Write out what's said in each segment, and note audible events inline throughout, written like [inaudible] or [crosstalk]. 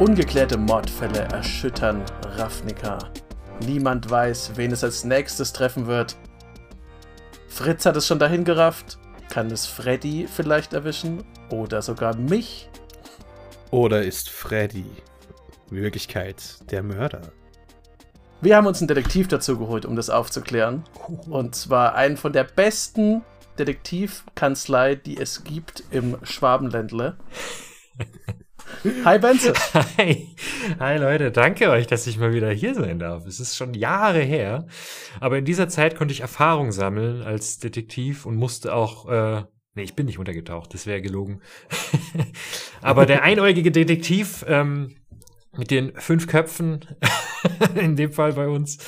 Ungeklärte Mordfälle erschüttern Ravnica. Niemand weiß, wen es als nächstes treffen wird. Fritz hat es schon dahin gerafft. Kann es Freddy vielleicht erwischen? Oder sogar mich? Oder ist Freddy in Wirklichkeit der Mörder? Wir haben uns einen Detektiv dazu geholt, um das aufzuklären. Und zwar einen von der besten Detektivkanzlei, die es gibt im Schwabenländle. [laughs] [laughs] Hi Benze. Hi. Hi Leute, danke euch, dass ich mal wieder hier sein darf. Es ist schon Jahre her, aber in dieser Zeit konnte ich Erfahrung sammeln als Detektiv und musste auch äh, Nee, ich bin nicht untergetaucht, das wäre gelogen. [laughs] aber der einäugige Detektiv ähm, mit den fünf Köpfen, [laughs] in dem Fall bei uns,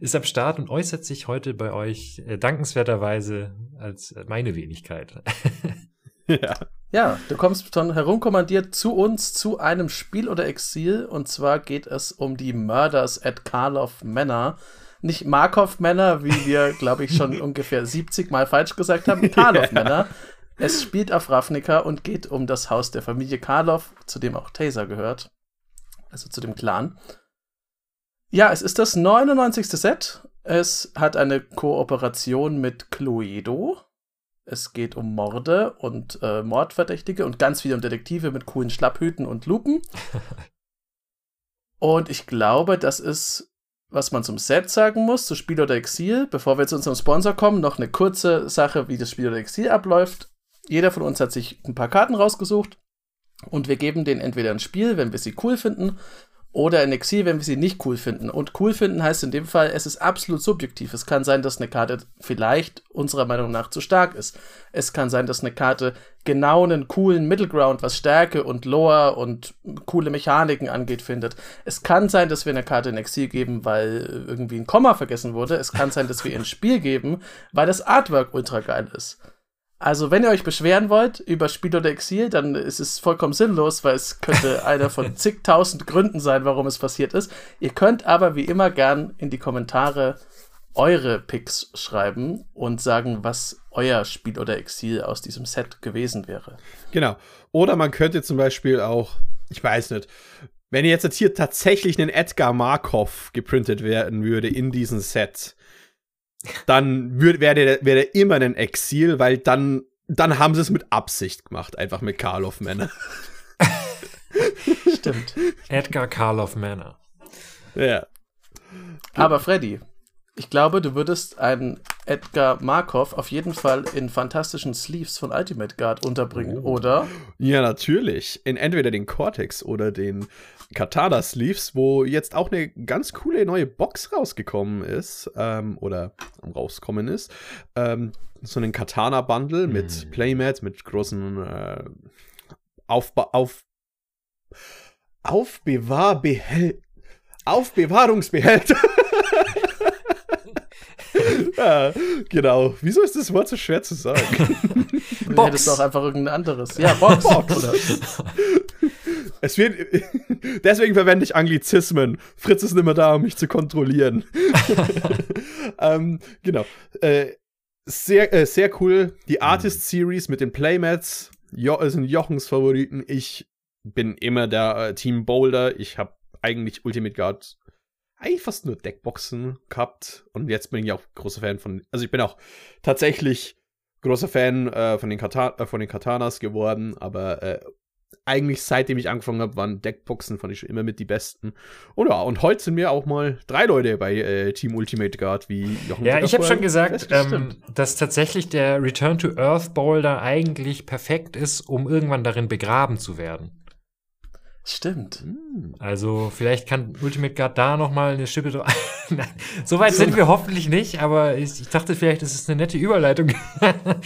ist am Start und äußert sich heute bei euch äh, dankenswerterweise als meine Wenigkeit. [laughs] ja. Ja, du kommst schon herumkommandiert zu uns zu einem Spiel oder Exil und zwar geht es um die Murders at Karlov Manor. Nicht Markov Manor, wie wir, [laughs] glaube ich, schon ungefähr 70 Mal falsch gesagt haben, Karlov [laughs] ja. Manor. Es spielt auf Ravnica und geht um das Haus der Familie Karlov, zu dem auch Taser gehört. Also zu dem Clan. Ja, es ist das 99. Set. Es hat eine Kooperation mit Cluedo es geht um Morde und äh, Mordverdächtige und ganz viele Detektive mit coolen Schlapphüten und Lupen. [laughs] und ich glaube, das ist, was man zum Set sagen muss, zu Spiel oder Exil. Bevor wir zu unserem Sponsor kommen, noch eine kurze Sache, wie das Spiel oder Exil abläuft. Jeder von uns hat sich ein paar Karten rausgesucht und wir geben denen entweder ein Spiel, wenn wir sie cool finden, oder in Exil, wenn wir sie nicht cool finden. Und cool finden heißt in dem Fall, es ist absolut subjektiv. Es kann sein, dass eine Karte vielleicht unserer Meinung nach zu stark ist. Es kann sein, dass eine Karte genau einen coolen Middleground, was Stärke und Lore und coole Mechaniken angeht, findet. Es kann sein, dass wir eine Karte in Exil geben, weil irgendwie ein Komma vergessen wurde. Es kann sein, dass wir ihr ein Spiel geben, weil das Artwork ultra geil ist. Also, wenn ihr euch beschweren wollt über Spiel oder Exil, dann ist es vollkommen sinnlos, weil es könnte [laughs] einer von zigtausend Gründen sein, warum es passiert ist. Ihr könnt aber wie immer gern in die Kommentare eure Picks schreiben und sagen, was euer Spiel oder Exil aus diesem Set gewesen wäre. Genau. Oder man könnte zum Beispiel auch, ich weiß nicht, wenn jetzt hier tatsächlich ein Edgar Markov geprintet werden würde in diesem Set, dann wäre der, wär der immer ein Exil, weil dann, dann haben sie es mit Absicht gemacht, einfach mit Karloff Manor. [laughs] Stimmt. Edgar Karloff Manor. Ja. Aber Freddy, ich glaube, du würdest einen Edgar Markov auf jeden Fall in fantastischen Sleeves von Ultimate Guard unterbringen, oh. oder? Ja, natürlich. In entweder den Cortex oder den Katana Sleeves, wo jetzt auch eine ganz coole neue Box rausgekommen ist, ähm, oder rauskommen ist. Ähm, so einen Katana Bundle mhm. mit Playmat, mit großen äh, Aufba auf Aufbewahrbehält Aufbewahrungsbehälter. [laughs] ja, genau. Wieso ist das Wort so schwer zu sagen? [laughs] du hättest auch einfach irgendein anderes. Ja, [laughs] Box. Box. Es wird. [laughs] Deswegen verwende ich Anglizismen. Fritz ist nicht mehr da, um mich zu kontrollieren. [laughs] [laughs] ähm, genau. Äh, sehr, äh, sehr cool. Die mhm. Artist Series mit den Playmats jo sind Jochens Favoriten. Ich bin immer der äh, Team Boulder. Ich habe eigentlich Ultimate Guard eigentlich fast nur Deckboxen gehabt. Und jetzt bin ich auch großer Fan von. Also ich bin auch tatsächlich großer Fan äh, von, den Kata äh, von den Katanas geworden, aber äh, eigentlich seitdem ich angefangen habe, waren Deckboxen, fand ich schon immer mit die besten. Und ja, und heute sind mir auch mal drei Leute bei äh, Team Ultimate Guard, wie Jochen Ja, ich habe schon gesagt, ähm, dass tatsächlich der Return to Earth Boulder eigentlich perfekt ist, um irgendwann darin begraben zu werden. Stimmt. Hm. Also vielleicht kann Ultimate Guard da noch mal eine Schippe drauf. [laughs] so weit sind wir hoffentlich nicht, aber ich, ich dachte vielleicht, ist es eine nette Überleitung.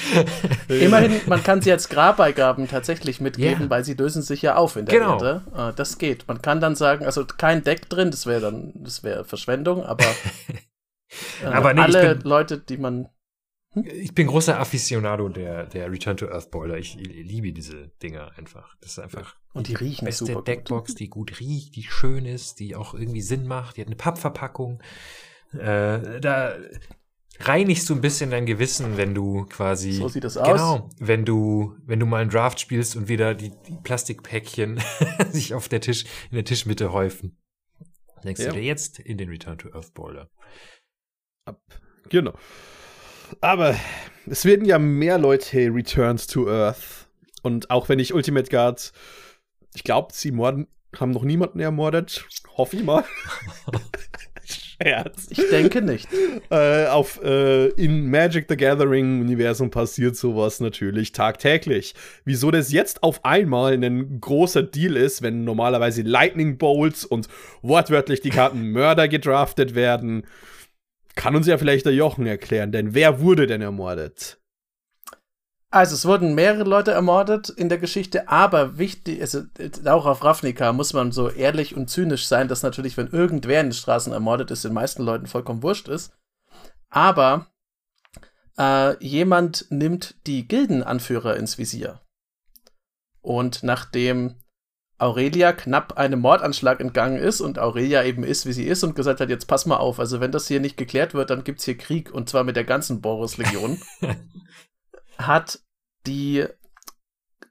[laughs] Immerhin, man kann sie als Grabbeigaben tatsächlich mitgeben, yeah. weil sie lösen sich ja auf in der genau. Erde. Ah, das geht. Man kann dann sagen, also kein Deck drin, das wäre dann, das wäre Verschwendung, aber, [laughs] äh, aber nee, alle Leute, die man ich bin großer Aficionado der, der Return to Earth Boiler. Ich, ich liebe diese Dinger einfach. Das ist einfach und die riechen beste super Deckbox, gut. die gut riecht, die schön ist, die auch irgendwie Sinn macht. Die hat eine Pappverpackung. Äh, da reinigst du ein bisschen dein Gewissen, wenn du quasi. So sieht das aus. Genau. Wenn du, wenn du mal einen Draft spielst und wieder die, die Plastikpäckchen [laughs] sich auf der Tisch, in der Tischmitte häufen. Denkst Ja. du dir jetzt in den Return to Earth Boulder? Ab. Genau. Aber es werden ja mehr Leute Returns to Earth. Und auch wenn ich Ultimate Guard, ich glaube, sie morden, haben noch niemanden ermordet. Hoffe ich mal. [laughs] Scherz. Ich denke nicht. Äh, auf, äh, in Magic the Gathering Universum passiert sowas natürlich tagtäglich. Wieso das jetzt auf einmal ein großer Deal ist, wenn normalerweise Lightning Bolts und wortwörtlich die Karten Mörder gedraftet werden, kann uns ja vielleicht der Jochen erklären, denn wer wurde denn ermordet? Also, es wurden mehrere Leute ermordet in der Geschichte, aber wichtig, also äh, auch auf Ravnica muss man so ehrlich und zynisch sein, dass natürlich, wenn irgendwer in den Straßen ermordet ist, den meisten Leuten vollkommen wurscht ist. Aber äh, jemand nimmt die Gildenanführer ins Visier. Und nachdem Aurelia knapp einem Mordanschlag entgangen ist und Aurelia eben ist, wie sie ist und gesagt hat, jetzt pass mal auf, also wenn das hier nicht geklärt wird, dann gibt's hier Krieg und zwar mit der ganzen Boris-Legion [laughs] hat die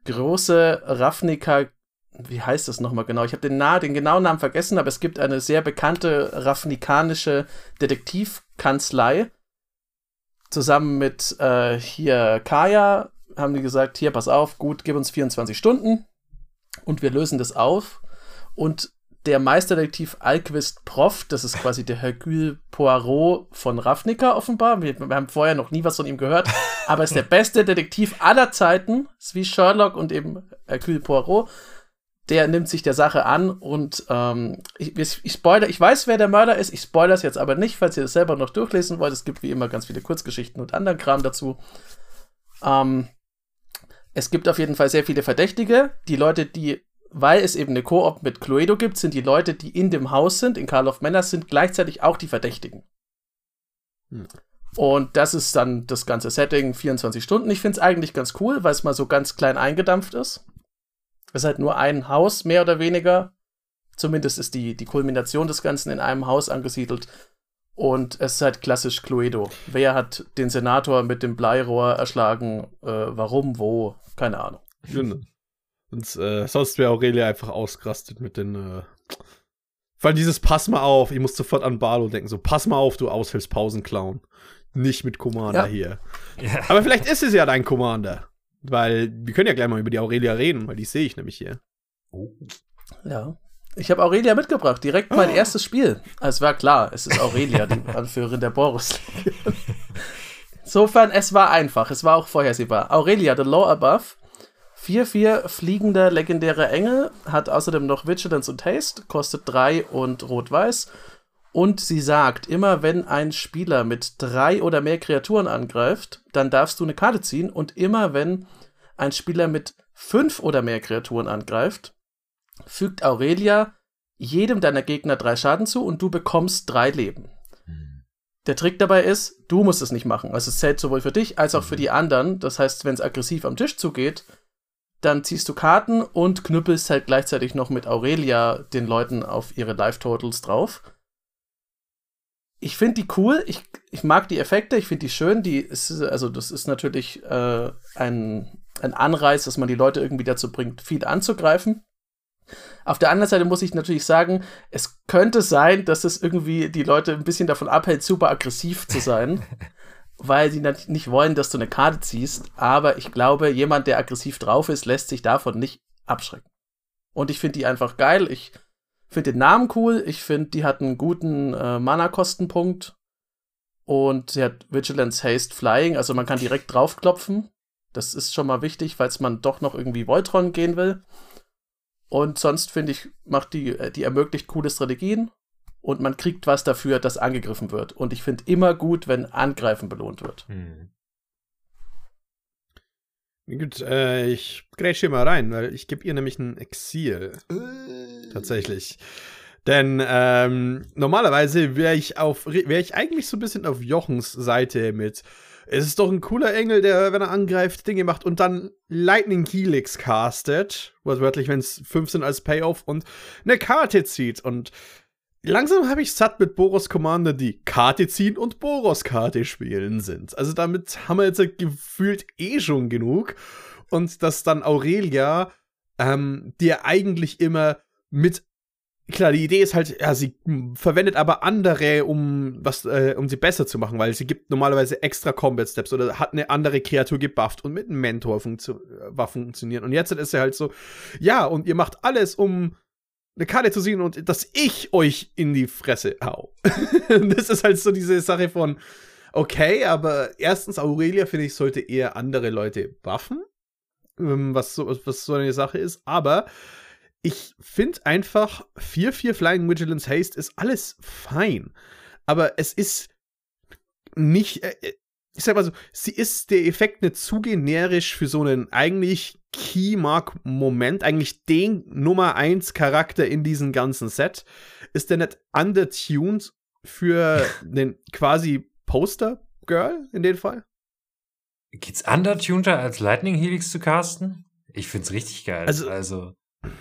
große Ravnica, wie heißt das nochmal genau? Ich habe den, den genauen Namen vergessen, aber es gibt eine sehr bekannte ravnikanische Detektivkanzlei. Zusammen mit äh, hier Kaya haben die gesagt, hier, pass auf, gut, gib uns 24 Stunden und wir lösen das auf. Und der Meisterdetektiv Alquist Prof, das ist quasi der Hercule Poirot von Ravnica offenbar. Wir, wir haben vorher noch nie was von ihm gehört, [laughs] aber ist der beste Detektiv aller Zeiten. Ist wie Sherlock und eben Hercule Poirot. Der nimmt sich der Sache an und ähm, ich, ich, spoiler, ich weiß, wer der Mörder ist. Ich spoilere es jetzt aber nicht, falls ihr das selber noch durchlesen wollt. Es gibt wie immer ganz viele Kurzgeschichten und anderen Kram dazu. Ähm, es gibt auf jeden Fall sehr viele Verdächtige. Die Leute, die weil es eben eine Koop mit Cluedo gibt, sind die Leute, die in dem Haus sind, in Karl of Manor, sind gleichzeitig auch die Verdächtigen. Hm. Und das ist dann das ganze Setting, 24 Stunden. Ich finde es eigentlich ganz cool, weil es mal so ganz klein eingedampft ist. Es ist halt nur ein Haus, mehr oder weniger. Zumindest ist die, die Kulmination des Ganzen in einem Haus angesiedelt. Und es ist halt klassisch Cluedo. Wer hat den Senator mit dem Bleirohr erschlagen? Äh, warum? Wo? Keine Ahnung. Genau. Und äh, sonst wäre Aurelia einfach ausgerastet mit den. Äh Weil dieses Pass mal auf, ich muss sofort an Barlo denken, so pass mal auf, du Aushilfspausenclown. Nicht mit Commander Ja. hier. Ja. Aber vielleicht ist es ja dein Commander. Weil wir können ja gleich mal über die Aurelia reden, weil die sehe ich nämlich hier. Ja. Ich habe Aurelia mitgebracht, direkt mein erstes Spiel. Ah, Es war klar, es ist Aurelia, die [laughs] Anführerin der Boris. Insofern, es war einfach, es war auch vorhersehbar. Aurelia, The Law Above. 4-4 fliegender legendärer Engel, hat außerdem noch Vigilance und Haste, kostet 3 und Rot-Weiß. Und sie sagt, immer wenn ein Spieler mit drei oder mehr Kreaturen angreift, dann darfst du eine Karte ziehen. Und immer wenn ein Spieler mit fünf oder mehr Kreaturen angreift, fügt Aurelia jedem deiner Gegner drei Schaden zu und du bekommst drei Leben. Der Trick dabei ist, du musst es nicht machen. Also es zählt sowohl für dich als auch für die anderen. Das heißt, wenn es aggressiv am Tisch zugeht, dann ziehst du Karten und knüppelst halt gleichzeitig noch mit Aurelia den Leuten auf ihre Life-Totals drauf. Ich finde die cool, ich, ich mag die Effekte, ich finde die schön. Die ist, also das ist natürlich äh, ein, ein Anreiz, dass man die Leute irgendwie dazu bringt, viel anzugreifen. Auf der anderen Seite muss ich natürlich sagen, es könnte sein, dass es irgendwie die Leute ein bisschen davon abhält, super aggressiv zu sein, [laughs] weil sie nicht wollen, dass du eine Karte ziehst. Aber ich glaube, jemand, der aggressiv drauf ist, lässt sich davon nicht abschrecken. Und ich finde die einfach geil. Ich finde den Namen cool. Ich finde, die hat einen guten äh, Mana-Kostenpunkt. Und sie hat Vigilance Haste Flying, also man kann direkt draufklopfen. Das ist schon mal wichtig, falls man doch noch irgendwie Voltron gehen will. Und sonst finde ich, macht die, äh, die ermöglicht coole Strategien und man kriegt was dafür, dass angegriffen wird. Und ich finde immer gut, wenn Angreifen belohnt wird. Hm. Gut, äh, ich grätsch hier mal rein, weil ich gebe ihr nämlich ein Exil. Tatsächlich. Denn ähm, normalerweise wäre ich auf wäre ich eigentlich so ein bisschen auf Jochens Seite mit. Es ist doch ein cooler Engel, der, wenn er angreift, Dinge macht und dann Lightning Helix castet. Wortwörtlich, wenn es fünf sind als Payoff und eine Karte zieht. Und langsam habe ich satt mit Boros Commander, die Karte ziehen und Boros Karte spielen sind. Also damit haben wir jetzt gefühlt eh schon genug. Und dass dann Aurelia, ähm, dir eigentlich immer mit klar, die Idee ist halt, ja, sie verwendet aber andere, um was, äh, um sie besser zu machen, weil sie gibt normalerweise extra Combat Steps oder hat eine andere Kreatur gebufft und mit einem Mentor funktio war funktionieren. Und jetzt ist sie halt so, ja, und ihr macht alles, um eine Karte zu sehen und dass ich euch in die Fresse hau. [laughs] das ist halt so diese Sache von, okay, aber erstens, Aurelia, finde ich, sollte eher andere Leute buffen, ähm, was so, was so eine Sache ist, aber ich finde einfach 4-4 Flying Vigilance Haste ist alles fein. Aber es ist nicht, äh, äh, ich sag mal so, sie ist der Effekt nicht zu generisch für so einen eigentlich Key-Mark-Moment, eigentlich den Nummer 1 Charakter in diesem ganzen Set. Ist der nicht undertuned für [laughs] den quasi Poster-Girl in dem Fall? Geht's undertunter als Lightning Helix zu casten? Ich find's richtig geil. Also, also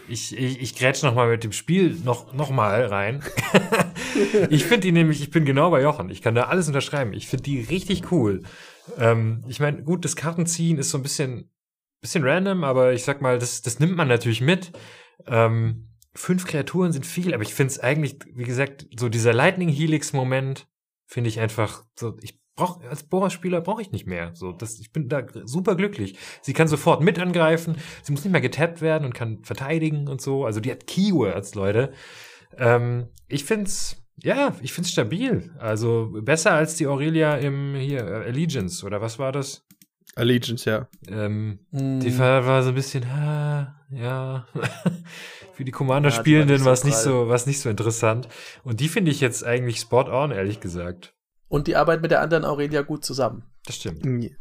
ich, ich, ich grätsch noch mal mit dem Spiel noch, noch mal rein. [laughs] ich finde die nämlich, ich bin genau bei Jochen. Ich kann da alles unterschreiben. Ich finde die richtig cool. Ähm, ich meine, gut, das Kartenziehen ist so ein bisschen, bisschen random, aber ich sag mal, das, das nimmt man natürlich mit. Ähm, fünf Kreaturen sind viel, aber ich finde es eigentlich, wie gesagt, so dieser Lightning Helix-Moment finde ich einfach so, ich brauch, als Bohrer-Spieler brauche ich nicht mehr. So, das, ich bin da super glücklich. Sie kann sofort mit angreifen, sie muss nicht mehr getappt werden und kann verteidigen und so. Also die hat Keywords, Leute. Ähm, ich find's, ja, ich find's stabil. Also besser als die Aurelia im hier äh, Allegiance oder was war das? Allegiance, ja. Ähm, Mm. Die war, war so ein bisschen, ah, ja. [laughs] Für die Ja, Commander-Spielenden die war es nicht so so, was nicht so interessant. Und die finde ich jetzt eigentlich spot on, ehrlich gesagt. Und die arbeiten mit der anderen Aurelia gut zusammen. Das stimmt. Nee.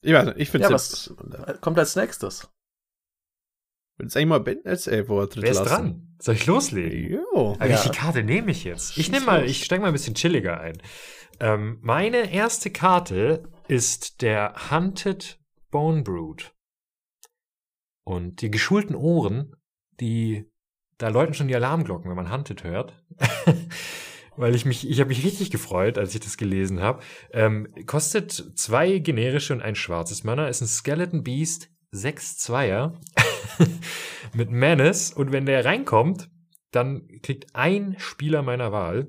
Ich weiß nicht, ich finde Ja, es was kommt als nächstes? Wenn es eigentlich mal Ben als drin Wer ist dran? Soll ich loslegen? Jo. Aber Ja. welche Karte nehme ich jetzt? Ich nehme mal, ich steige mal ein bisschen chilliger ein. Ähm, meine erste Karte ist der Hunted Bone Brood. Und die geschulten Ohren, die, da läuten schon die Alarmglocken, wenn man Hunted hört. [laughs] Weil ich mich, ich habe mich richtig gefreut, als ich das gelesen habe. Ähm, kostet zwei generische und ein schwarzes Mana, ist ein Skeleton Beast, 6-2er [laughs] mit Menace. Und wenn der reinkommt, dann kriegt ein Spieler meiner Wahl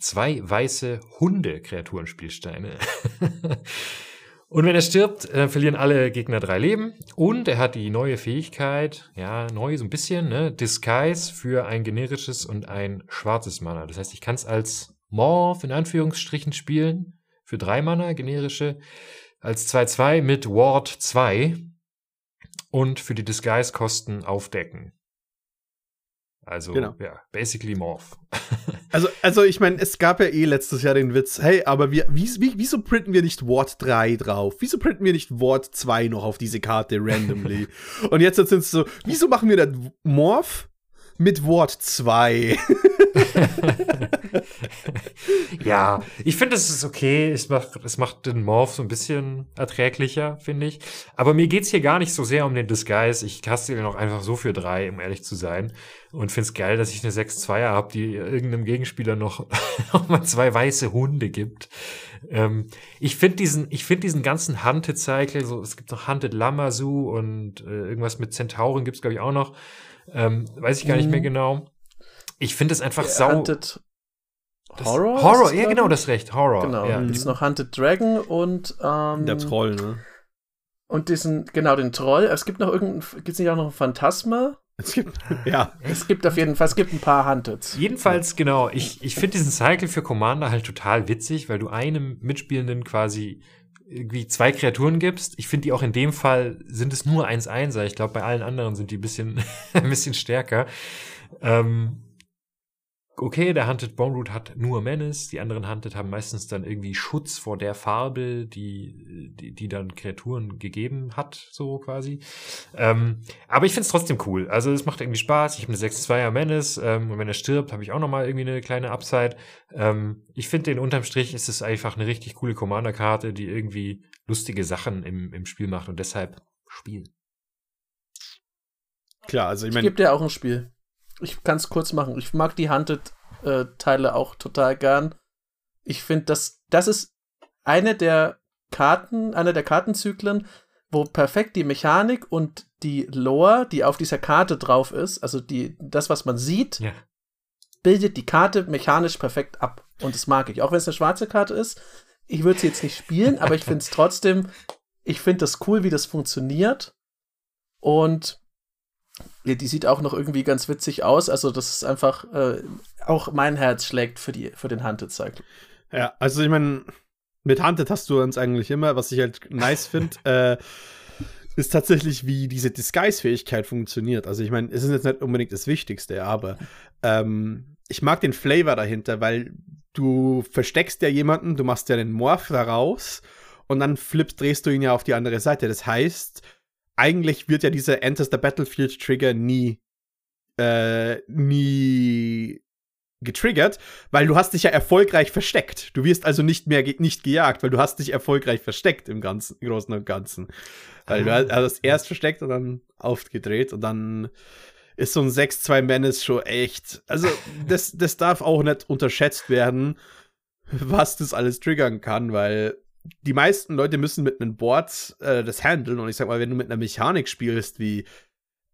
zwei weiße Hunde-Kreaturenspielsteine. [laughs] Und wenn er stirbt, äh, verlieren alle Gegner drei Leben. Und er hat die neue Fähigkeit, ja, neu so ein bisschen, ne? Disguise für ein generisches und ein schwarzes Mana. Das heißt, ich kann es als Morph in Anführungsstrichen spielen. Für drei Mana, generische. Als 2-2 mit Ward 2. Und für die Disguise-Kosten aufdecken. Also, Genau. ja, basically Morph. [laughs] Also, also ich meine, es gab ja eh letztes Jahr den Witz, hey, aber wir, wie, wie, wieso printen wir nicht Ward 3 drauf? Wieso printen wir nicht Ward 2 noch auf diese Karte randomly? [laughs] Und jetzt sind es so, wieso machen wir das Morph mit Ward [laughs] 2? ja, ich finde, es ist okay. Es macht, es macht den Morph so ein bisschen erträglicher, finde ich. Aber mir geht's hier gar nicht so sehr um den Disguise. Ich kaste den auch einfach so für drei, um ehrlich zu sein. Und find's geil, dass ich eine 6-2er habe, die irgendeinem Gegenspieler noch, [laughs] noch mal zwei weiße Hunde gibt. Ähm, ich finde diesen, ich finde diesen ganzen Hunted Cycle, so, es gibt noch Hunted Lamazu und äh, irgendwas mit Zentauren gibt's glaube ich auch noch. Ähm, weiß ich gar nicht Mhm. mehr genau. Ich finde es einfach Der sau. Hunted Das- Horror? Horror, ja, genau, das Recht. Horror. Genau. Ja. Mhm. Ist noch Hunted Dragon und ähm, Der Troll, ne? und diesen genau den Troll. Es gibt noch irgendein gibt's nicht auch noch ein Phantasma? Es gibt, ja. Es gibt auf jeden Fall, es gibt ein paar Hunteds. Jedenfalls, genau, ich, ich finde diesen Cycle für Commander halt total witzig, weil du einem Mitspielenden quasi irgendwie zwei Kreaturen gibst. Ich finde die auch in dem Fall sind es nur 1-1er. Ich glaube, bei allen anderen sind die ein bisschen, [laughs] ein bisschen stärker. Ähm, okay, der Hunted Bone Root hat nur Menace, die anderen Hunted haben meistens dann irgendwie Schutz vor der Farbe, die, die, die dann Kreaturen gegeben hat, so quasi. Ähm, aber ich find's trotzdem cool. Also es macht irgendwie Spaß. Ich habe eine 6-2er Menace ähm, und wenn er stirbt, habe ich auch nochmal irgendwie eine kleine Upside. Ähm, ich finde den unterm Strich ist es einfach eine richtig coole Commander-Karte, die irgendwie lustige Sachen im, im Spiel macht und deshalb Spiel. Klar, also ich meine, gebe dir auch ein Spiel. Ich kann es kurz machen. Ich mag die Hunted-Teile auch total gern. Ich finde, das, das ist eine der Karten, einer der Kartenzyklen, wo perfekt die Mechanik und die Lore, die auf dieser Karte drauf ist, also die, das, was man sieht, Ja. bildet die Karte mechanisch perfekt ab. Und das mag ich. Auch wenn es eine schwarze Karte ist. Ich würde sie jetzt nicht spielen, aber ich finde es [laughs] trotzdem, ich finde das cool, wie das funktioniert. Und ja, die sieht auch noch irgendwie ganz witzig aus. Also, das ist einfach, äh, auch mein Herz schlägt für, die, für den Hunted Cycle. Ja, also ich meine, mit Hunted hast du uns eigentlich immer, was ich halt nice finde, [laughs] äh, ist tatsächlich, wie diese Disguise-Fähigkeit funktioniert. Also ich meine, es ist jetzt nicht unbedingt das Wichtigste, aber ähm, ich mag den Flavor dahinter, weil du versteckst ja jemanden, du machst ja den Morph daraus und dann flippst, drehst du ihn ja auf die andere Seite. Das heißt, eigentlich wird ja dieser Enters the Battlefield Trigger nie, äh, nie getriggert, weil du hast dich ja erfolgreich versteckt. Du wirst also nicht mehr ge nicht gejagt, weil du hast dich erfolgreich versteckt im Ganzen, im Großen und Ganzen. Weil du hast hast erst versteckt und dann aufgedreht und dann ist so ein 6-2 Menace schon echt. Also, das, das darf auch nicht unterschätzt werden, was das alles triggern kann, weil die meisten Leute müssen mit einem Board äh, das handeln und ich sag mal, wenn du mit einer Mechanik spielst wie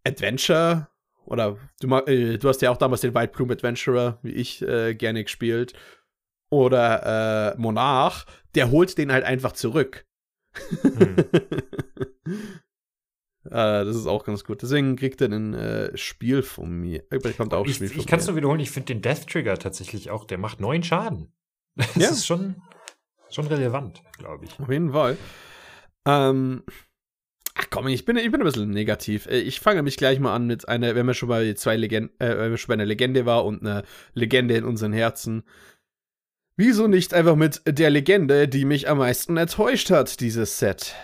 Adventure oder du, äh, du hast ja auch damals den White Plume Adventurer, wie ich, äh, gerne gespielt. Oder äh, Monarch, der holt den halt einfach zurück. Hm. äh, [laughs] das ist auch ganz gut. Deswegen kriegt er ein äh, Spiel von mir. Bekommt auch Ich, Spiel von ich kann es nur wiederholen, ich finde den Death Trigger tatsächlich auch, der macht neun Schaden. [laughs] Das Ja. ist schon, schon relevant, glaube ich. Auf jeden Fall. Ähm, ach komm, ich bin, ich bin ein bisschen negativ. Äh, Ich fange mich gleich mal an mit einer, wenn wir schon bei zwei Legenden, äh, wenn wir schon bei einer Legende war und einer Legende in unseren Herzen. Wieso nicht einfach mit der Legende, die mich am meisten enttäuscht hat, dieses Set?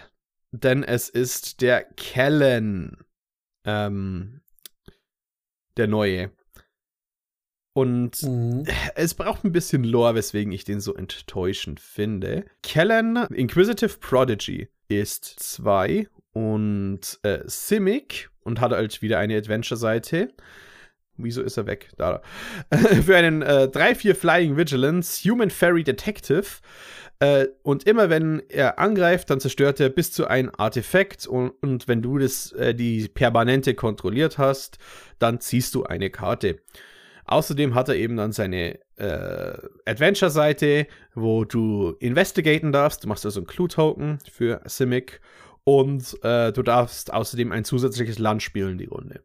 Denn es ist der Kellen. Ähm, der neue. Und es braucht ein bisschen Lore, weswegen ich den so enttäuschend finde. Kellen Inquisitive Prodigy ist zwei und äh, Simic und hat halt wieder eine Adventure-Seite. Wieso ist er weg? Da. [laughs] Für einen äh, 3-4 Flying Vigilance Human Fairy Detective. Äh, und immer wenn er angreift, dann zerstört er bis zu ein Artefakt. Und, und wenn du das, äh, die Permanente kontrolliert hast, dann ziehst du eine Karte. Außerdem hat er eben dann seine äh, Adventure-Seite, wo du investigaten darfst. Du machst also einen Clue-Token für Simic und äh, du darfst außerdem ein zusätzliches Land spielen die Runde.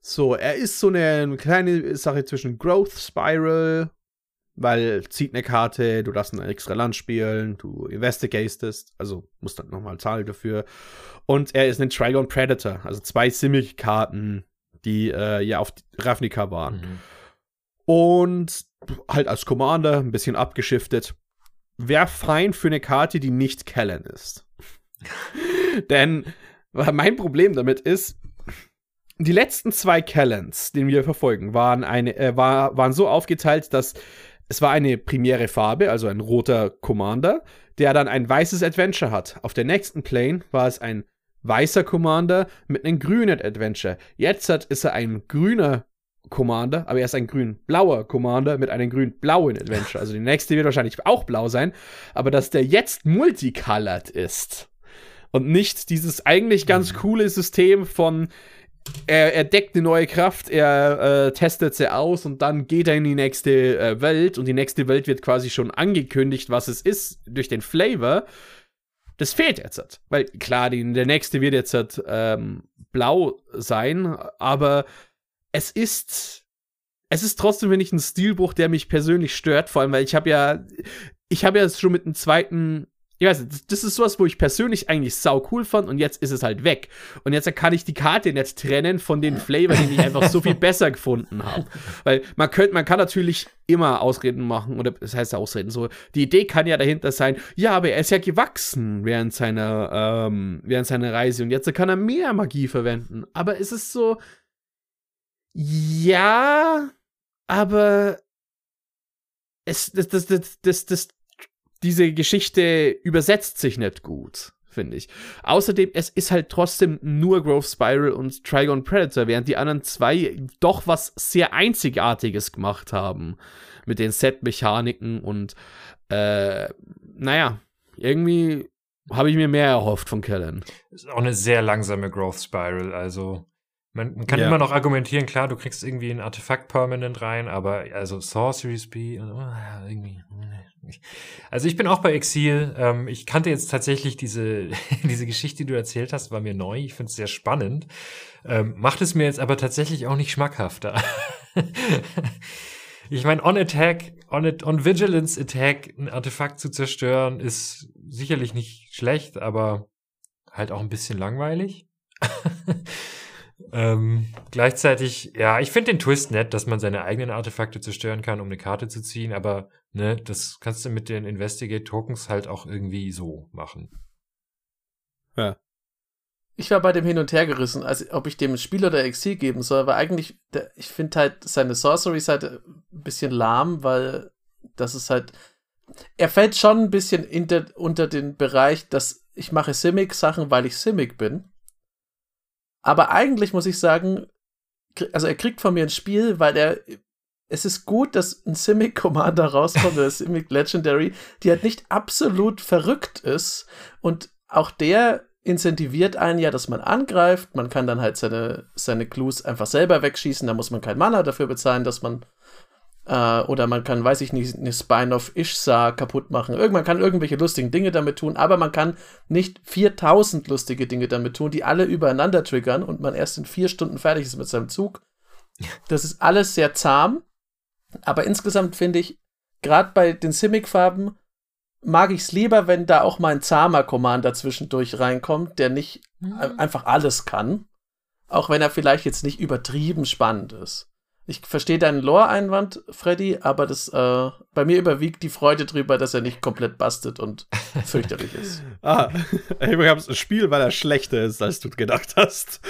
So, er ist so eine kleine Sache zwischen Growth Spiral, weil zieht eine Karte, du darfst ein extra Land spielen, du investigatest, also musst dann nochmal zahlen dafür. Und er ist ein Trigon Predator, also zwei Simic-Karten, die äh, ja auf Ravnica waren. Mhm. Und halt als Commander ein bisschen abgeschiftet. Wäre fein für eine Karte, die nicht Kellen ist. [laughs] Denn mein Problem damit ist, die letzten zwei Kellens, den wir verfolgen, waren, eine, äh, war, waren so aufgeteilt, dass es war eine primäre Farbe, also ein roter Commander, der dann ein weißes Adventure hat. Auf der nächsten Plane war es ein weißer Commander mit einem grünen Adventure. Jetzt hat, ist er ein grüner Commander, aber er ist ein grün-blauer Commander mit einem grün-blauen Adventure. Also die nächste wird wahrscheinlich auch blau sein, aber dass der jetzt multicolored ist und nicht dieses eigentlich ganz coole System von er, er deckt eine neue Kraft, er äh, testet sie aus und dann geht er in die nächste äh, Welt und die nächste Welt wird quasi schon angekündigt, was es ist durch den Flavor. Das fehlt jetzt. halt. Weil klar, die, der nächste wird jetzt halt, ähm, blau sein, aber es ist es ist trotzdem, wenn ich ein Stilbruch, der mich persönlich stört, vor allem, weil ich habe ja ich habe ja schon mit dem zweiten ich weiß nicht, das- ist sowas, wo ich persönlich eigentlich sau cool fand und jetzt ist es halt weg. Und jetzt kann ich die Karte nicht trennen von den Flavor, den ich einfach so viel [laughs] besser gefunden habe. Weil man könnte, man kann natürlich immer Ausreden machen, oder das heißt Ausreden, so, die Idee kann ja dahinter sein, ja, aber er ist ja gewachsen während seiner, ähm, während seiner Reise und jetzt kann er mehr Magie verwenden. Aber es ist so, ja, aber es, das, das, das, das, das, diese Geschichte übersetzt sich nicht gut, finde ich. Außerdem, es ist halt trotzdem nur Growth Spiral und Trigon Predator, während die anderen zwei doch was sehr Einzigartiges gemacht haben. Mit den Set-Mechaniken und, äh, naja, irgendwie habe ich mir mehr erhofft von Kellen. Ist auch eine sehr langsame Growth Spiral, also. Man, man kann Ja. immer noch argumentieren, klar, du kriegst irgendwie ein Artefakt permanent rein, aber also Sorcery Speed, ja, irgendwie. Also ich bin auch bei Exil. Ähm, ich kannte jetzt tatsächlich diese, [laughs] diese Geschichte, die du erzählt hast, war mir neu. Ich finde es sehr spannend. Ähm, macht es mir jetzt aber tatsächlich auch nicht schmackhafter. [laughs] ich meine, on Attack, on, It- on Vigilance Attack ein Artefakt zu zerstören, ist sicherlich nicht schlecht, aber halt auch ein bisschen langweilig. [laughs] ähm, gleichzeitig, ja, ich finde den Twist nett, dass man seine eigenen Artefakte zerstören kann, um eine Karte zu ziehen, aber ne, das kannst du mit den Investigate Tokens halt auch irgendwie so machen. Ich war bei dem hin und her gerissen, also ob ich dem Spiel oder Exil geben soll, aber eigentlich, der, ich finde halt seine Sorcery-Seite ein bisschen lahm, weil das ist halt, er fällt schon ein bisschen in der, unter den Bereich, dass ich mache Simic-Sachen, weil ich Simic bin. Aber eigentlich muss ich sagen, also er kriegt von mir ein Spiel, weil er, es ist gut, dass ein Simic-Commander rauskommt, oder [laughs] Simic Legendary, die halt nicht absolut verrückt ist und auch der incentiviert einen ja, dass man angreift. Man kann dann halt seine, seine Clues einfach selber wegschießen. Da muss man kein Mana dafür bezahlen, dass man. Äh, oder man kann, weiß ich nicht, eine Spine of Ishsar kaputt machen. Irgendwann kann irgendwelche lustigen Dinge damit tun, aber man kann nicht 4000 lustige Dinge damit tun, die alle übereinander triggern und man erst in vier Stunden fertig ist mit seinem Zug. [laughs] Das ist alles sehr zahm. Aber insgesamt finde ich, gerade bei den Simic-Farben, mag ich es lieber, wenn da auch mal ein zahmer Commander zwischendurch reinkommt, der nicht ein- einfach alles kann. Auch wenn er vielleicht jetzt nicht übertrieben spannend ist. Ich verstehe deinen Lore-Einwand, Freddy, aber das, äh, bei mir überwiegt die Freude drüber, dass er nicht komplett bastet und [laughs] fürchterlich ist. Ah, Abrahams ein Spiel, weil er schlechter ist, als du gedacht hast.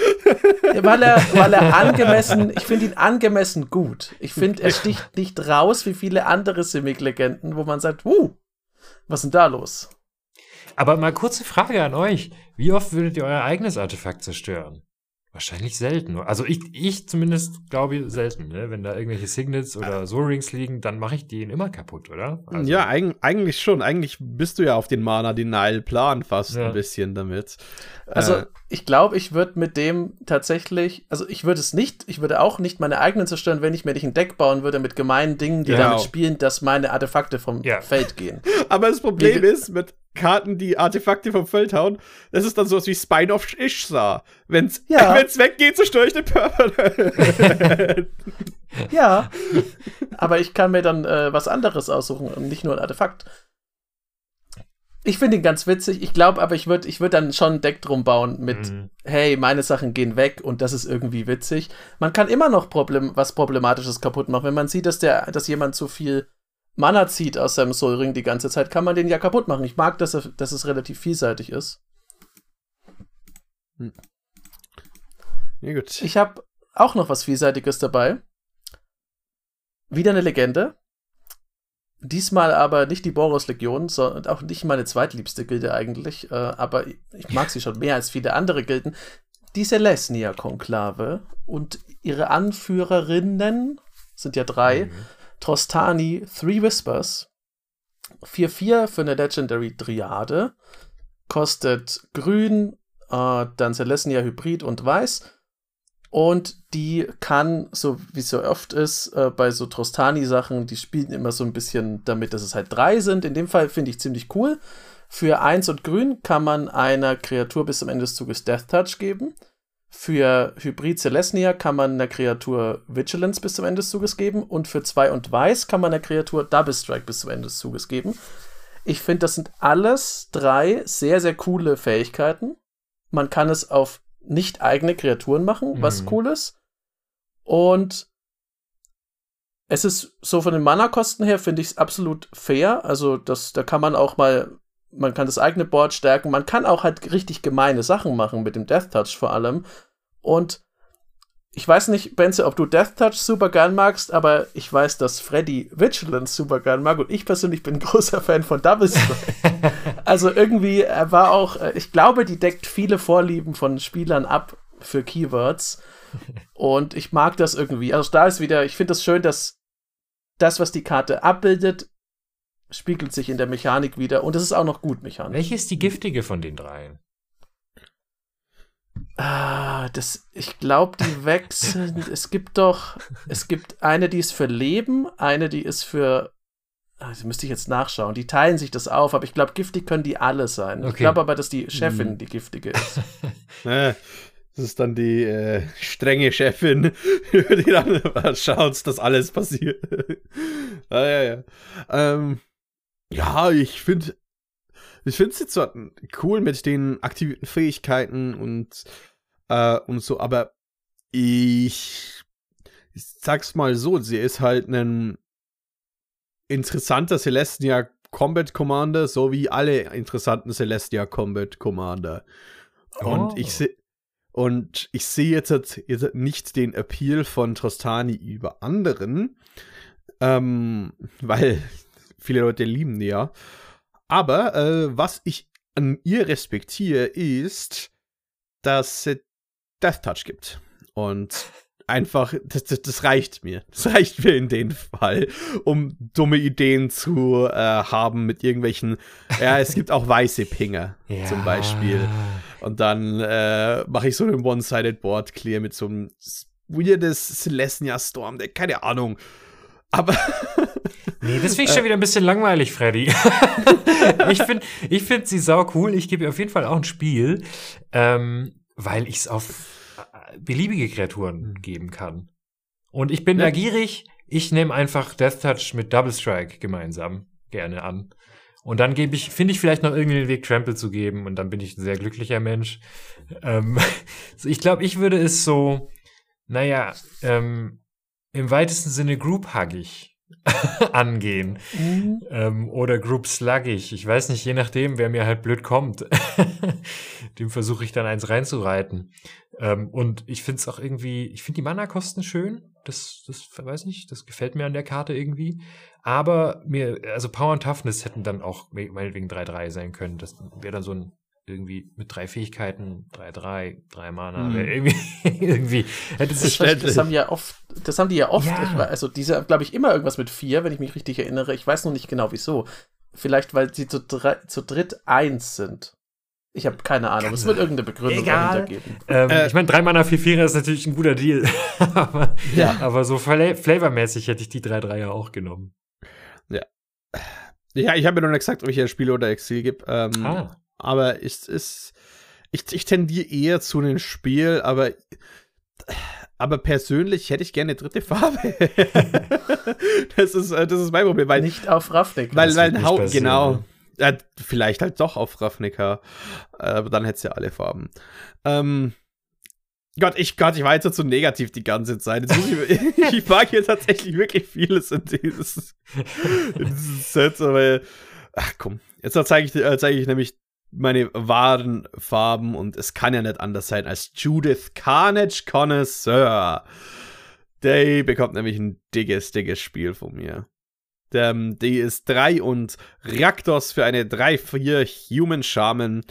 Ja, weil er, [laughs] weil er angemessen, ich finde ihn angemessen gut. Ich finde, er sticht nicht raus wie viele andere Simic-Legenden, wo man sagt, uh, was ist denn da los? Aber mal kurze Frage an euch. Wie oft würdet ihr euer eigenes Artefakt zerstören? Wahrscheinlich selten. Also ich, ich zumindest glaube selten, ne? Wenn da irgendwelche Signets oder So-Rings liegen, dann mache ich den immer kaputt, oder? Also, ja, eig eigentlich schon. Eigentlich bist du ja auf den Mana-Denial-Plan fast Ja. ein bisschen damit. Also, Äh, ich glaube, ich würde mit dem tatsächlich, also ich würde es nicht, ich würde auch nicht meine eigenen zerstören, wenn ich mir nicht ein Deck bauen würde mit gemeinen Dingen, die Ja. damit spielen, dass meine Artefakte vom Ja. Feld gehen. [laughs] aber das Problem Wie- ist, mit Karten, die Artefakte vom Feld hauen, das ist dann sowas wie Spine of Ishsar. Wenn's, Ja. [laughs] wenn's weggeht, zerstöre ich den Permanent. [laughs] [laughs] Ja, aber ich kann mir dann äh, was anderes aussuchen und nicht nur ein Artefakt. Ich finde ihn ganz witzig. Ich glaube aber, ich würde ich würd dann schon ein Deck drum bauen mit, Mhm. hey, meine Sachen gehen weg und das ist irgendwie witzig. Man kann immer noch Problem, was Problematisches kaputt machen. Wenn man sieht, dass, der, dass jemand zu viel Mana zieht aus seinem Soul Ring die ganze Zeit, kann man den ja kaputt machen. Ich mag, dass, er, dass es relativ vielseitig ist. ja, gut. Ich habe auch noch was Vielseitiges dabei. Wieder eine Legende. Diesmal aber nicht die Boros-Legion, sondern auch nicht meine zweitliebste Gilde eigentlich. Äh, aber ich mag [laughs] sie schon mehr als viele andere Gilden. Die Selesnia-Konklave und ihre Anführerinnen sind ja drei. Mhm. Trostani, Three Whispers. 4-4 für eine Legendary Triade. Kostet grün, äh, dann Celestia Hybrid und weiß. Und die kann, so wie es so oft ist, äh, bei so Trostani-Sachen, die spielen immer so ein bisschen damit, dass es halt drei sind. In dem Fall finde ich ziemlich cool. Für eins und grün kann man einer Kreatur bis zum Ende des Zuges Death Touch geben. Für Hybrid Celestia kann man einer Kreatur Vigilance bis zum Ende des Zuges geben. Und für zwei und weiß kann man einer Kreatur Double Strike bis zum Ende des Zuges geben. Ich finde, das sind alles drei sehr, sehr coole Fähigkeiten. Man kann es auf nicht eigene Kreaturen machen, was Mhm. cool ist. Und es ist so von den Mana-Kosten her, finde ich es absolut fair. Also, das, da kann man auch mal, man kann das eigene Board stärken. Man kann auch halt richtig gemeine Sachen machen mit dem Death Touch vor allem. Und ich weiß nicht, Benze, ob du Death Touch super gern magst, aber ich weiß, dass Freddy Vigilance super gern mag und ich persönlich bin [laughs] großer Fan von Double Strike. [laughs] also irgendwie er war auch, äh, ich glaube, die deckt viele Vorlieben von Spielern ab für Keywords und ich mag das irgendwie. Also da ist wieder, ich finde es das schön, dass das, was die Karte abbildet, spiegelt sich in der Mechanik wieder und es ist auch noch gut mechanisch. Welche ist die giftige von den dreien? Ah, das, ich glaube, die [laughs] wechseln. es gibt doch, es gibt eine, die ist für Leben, eine, die ist für. Also müsste ich jetzt nachschauen. Die teilen sich das auf, aber ich glaube, giftig können die alle sein. Ich glaube aber, dass die Chefin Hm. die giftige ist. [laughs] Das ist dann die äh, strenge Chefin, [laughs] die dann mal schaut, dass alles passiert. ah, ja, ja. Ähm, ja, ich finde ich finde es jetzt so cool mit den aktivierten Fähigkeiten und, äh, und so, aber ich, ich sag's mal so, sie ist halt ein interessanter Celestia Combat Commander, so wie alle interessanten Celestia Combat Commander. Und Oh. ich sehe und ich sehe jetzt, halt- jetzt halt nicht den Appeal von Trostani über anderen, ähm, [laughs] weil viele Leute lieben die ja. Aber äh, was ich an ihr respektiere, ist, dass es Death Touch gibt. Und einfach, das, das, das reicht mir. Das reicht mir in dem Fall, um dumme Ideen zu äh, haben mit irgendwelchen, ja, es gibt auch weiße Pinger [laughs] zum Beispiel. Und dann äh, mache ich so einen One-Sided Board Clear mit so einem weirdes Celestia Storm Deck, keine Ahnung. Aber [laughs] Nee, das finde ich schon wieder ein bisschen langweilig, Freddy. [laughs] ich finde ich find sie sau cool. Ich gebe ihr auf jeden Fall auch ein Spiel, ähm, weil ich es auf äh, beliebige Kreaturen geben kann. Und ich bin Ja. da gierig. Ich nehme einfach Death Touch mit Double Strike gemeinsam gerne an. Und dann gebe ich, finde ich vielleicht noch irgendwie den Weg, Trample zu geben. Und dann bin ich ein sehr glücklicher Mensch. Ähm, [laughs] so, ich glaube, ich würde es so, naja, ähm, im weitesten Sinne group-huggig [laughs] angehen. Ähm, oder Group Sluggig. Ich weiß nicht, je nachdem, wer mir halt blöd kommt. [laughs] Dem versuche ich dann eins reinzureiten. Ähm, und ich finde es auch irgendwie, ich finde die Mana-Kosten schön. Das, das weiß nicht, das gefällt mir an der Karte irgendwie. Aber mir, also Power und Toughness hätten dann auch me- meinetwegen 3-3 sein können. Das wäre dann so ein irgendwie mit drei Fähigkeiten, 3-3, drei Mana. Hm. wär Irgendwie, [laughs] irgendwie hätte sich Das, das haben ja oft, das haben die ja oft. Ja. Wei- also diese, glaube ich, immer irgendwas mit vier, wenn ich mich richtig erinnere. Ich weiß noch nicht genau wieso. Vielleicht, weil sie zu, drei, zu dritt eins sind. Ich habe keine Ahnung. Es wird irgendeine Begründung Egal. dahinter geben. Ähm, Äh, ich meine, 3 Mana 4 4 ist natürlich ein guter Deal. [laughs] aber, Ja. aber so fla flavormäßig hätte ich die 3 3 ja auch genommen. ja, ich habe mir noch nicht gesagt, ob ich ein Spiel oder Exil gebe. Ähm, Ah. Aber es ist. Ich, ich tendiere eher zu einem Spiel, aber. Aber persönlich hätte ich gerne eine dritte Farbe. [laughs] das, ist, äh, das ist mein Problem, weil Nicht auf Ravnik. Weil, weil wird ein nicht Hau passieren, genau. Ja, vielleicht halt doch auf Ravnica. Äh, Aber dann hätte es ja alle Farben. Ähm, Gott, ich, Gott, ich war jetzt so negativ die ganze Zeit. Ich, [laughs] ich mag hier tatsächlich wirklich vieles in dieses, in dieses Set, aber ach komm, jetzt zeige ich, äh, zeige ich nämlich meine wahren Farben und es kann ja nicht anders sein als Judith Carnage Connoisseur. Die bekommt nämlich ein dickes, dickes Spiel von mir. Ähm, die ist 3 und Raktos für eine 3-4 Human Shaman.